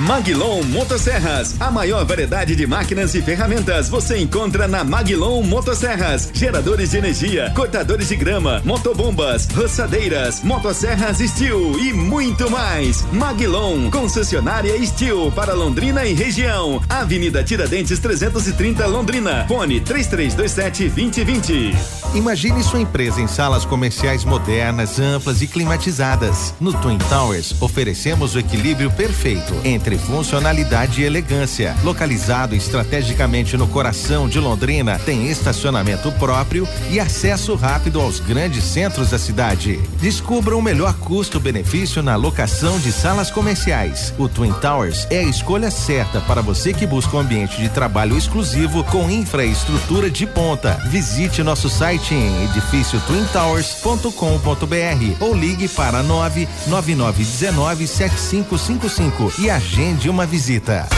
Maglon Motosserras, a maior variedade de máquinas e ferramentas você encontra na Maglon Motosserras. Geradores de energia, cortadores de grama, motobombas, roçadeiras, motosserras Steel e muito mais. Maglon, concessionária Steel para Londrina e região. Avenida Tiradentes 330 Londrina. Fone 3327 2020. Imagine sua empresa em salas comerciais modernas, amplas e climatizadas. No Twin Towers, oferecemos o equilíbrio perfeito entre funcionalidade e elegância. Localizado estrategicamente no coração de Londrina, tem estacionamento próprio e acesso rápido aos grandes centros da cidade. Descubra o melhor custo-benefício na locação de salas comerciais. O Twin Towers é a escolha certa para você que busca um ambiente de trabalho exclusivo com infraestrutura de ponta. Visite nosso site em edifício twintowers.com.br ou ligue para 99919 7555 e agende uma visita.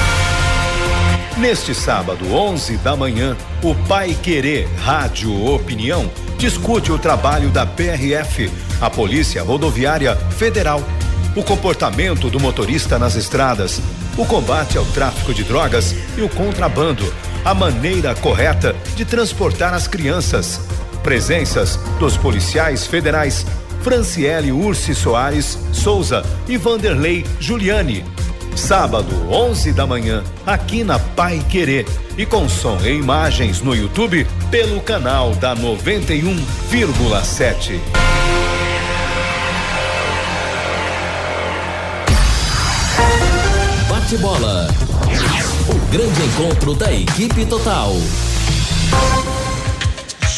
Neste sábado, 11 da manhã, o Pai Querer Rádio Opinião discute o trabalho da PRF, a Polícia Rodoviária Federal, o comportamento do motorista nas estradas, o combate ao tráfico de drogas e o contrabando, a maneira correta de transportar as crianças. Presenças dos policiais federais Franciele Ursi Soares Souza e Vanderlei Giuliani. Sábado, 11 da manhã, aqui na Pai Querer. E com som e imagens no YouTube pelo canal da 91,7. Bate bola. O grande encontro da equipe total.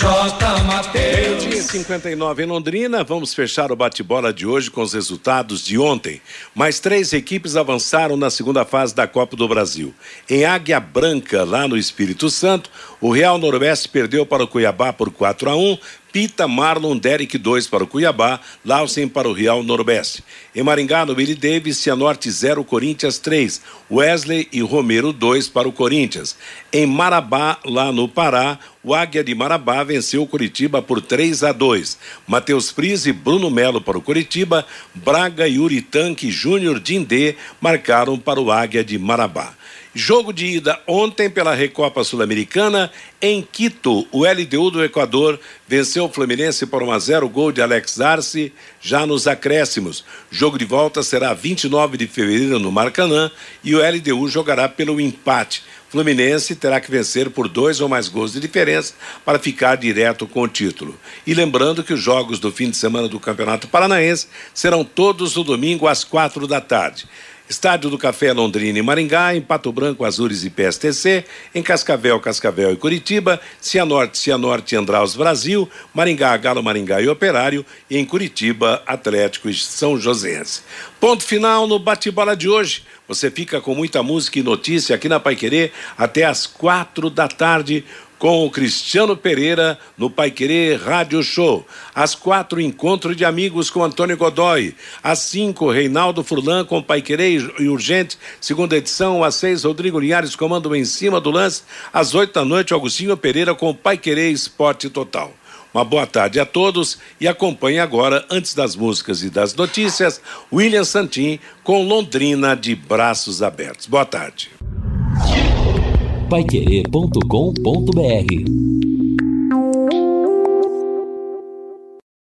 J. Mateus. Dia 59 em Londrina. Vamos fechar o bate-bola de hoje com os resultados de ontem. Mais três equipes avançaram na segunda fase da Copa do Brasil. Em Águia Branca, lá no Espírito Santo, o Real Noroeste perdeu para o Cuiabá por 4 a 1 Pita, Marlon, Derek 2 para o Cuiabá, Lausen para o Real Noroeste. Em Maringá, no Billy Davis, Cianorte 0, Corinthians 3, Wesley e Romero 2 para o Corinthians. Em Marabá, lá no Pará, o Águia de Marabá venceu o Curitiba por 3 a 2. Matheus Friz e Bruno Melo para o Curitiba, Braga e Uritanque Júnior Dindê marcaram para o Águia de Marabá. Jogo de ida ontem pela Recopa Sul-Americana em Quito. O LDU do Equador venceu o Fluminense por 1 a 0, gol de Alex Arce, já nos acréscimos. Jogo de volta será 29 de fevereiro no Maracanã e o LDU jogará pelo empate. Fluminense terá que vencer por dois ou mais gols de diferença para ficar direto com o título. E lembrando que os jogos do fim de semana do Campeonato Paranaense serão todos no domingo às quatro da tarde. Estádio do Café Londrina e Maringá, em Pato Branco, Azures e PSTC, em Cascavel, Cascavel e Curitiba, Cianorte, Cianorte e Andraus Brasil, Maringá, Galo Maringá e Operário, e em Curitiba, Atlético e São Joséense. Ponto final no bate-bola de hoje. Você fica com muita música e notícia aqui na Pai Querer até às quatro da tarde com o Cristiano Pereira no Pai Querer Rádio Show. Às quatro, encontro de amigos com Antônio Godoy. Às cinco, Reinaldo Furlan com Pai Querer e Urgente, segunda edição. Às seis, Rodrigo Linhares comando em cima do lance. Às oito da noite, Augustinho Pereira com Pai Querer Esporte Total. Uma boa tarde a todos e acompanhe agora, antes das músicas e das notícias, William Santin com Londrina de braços abertos. Boa tarde. Paiquerê.com.br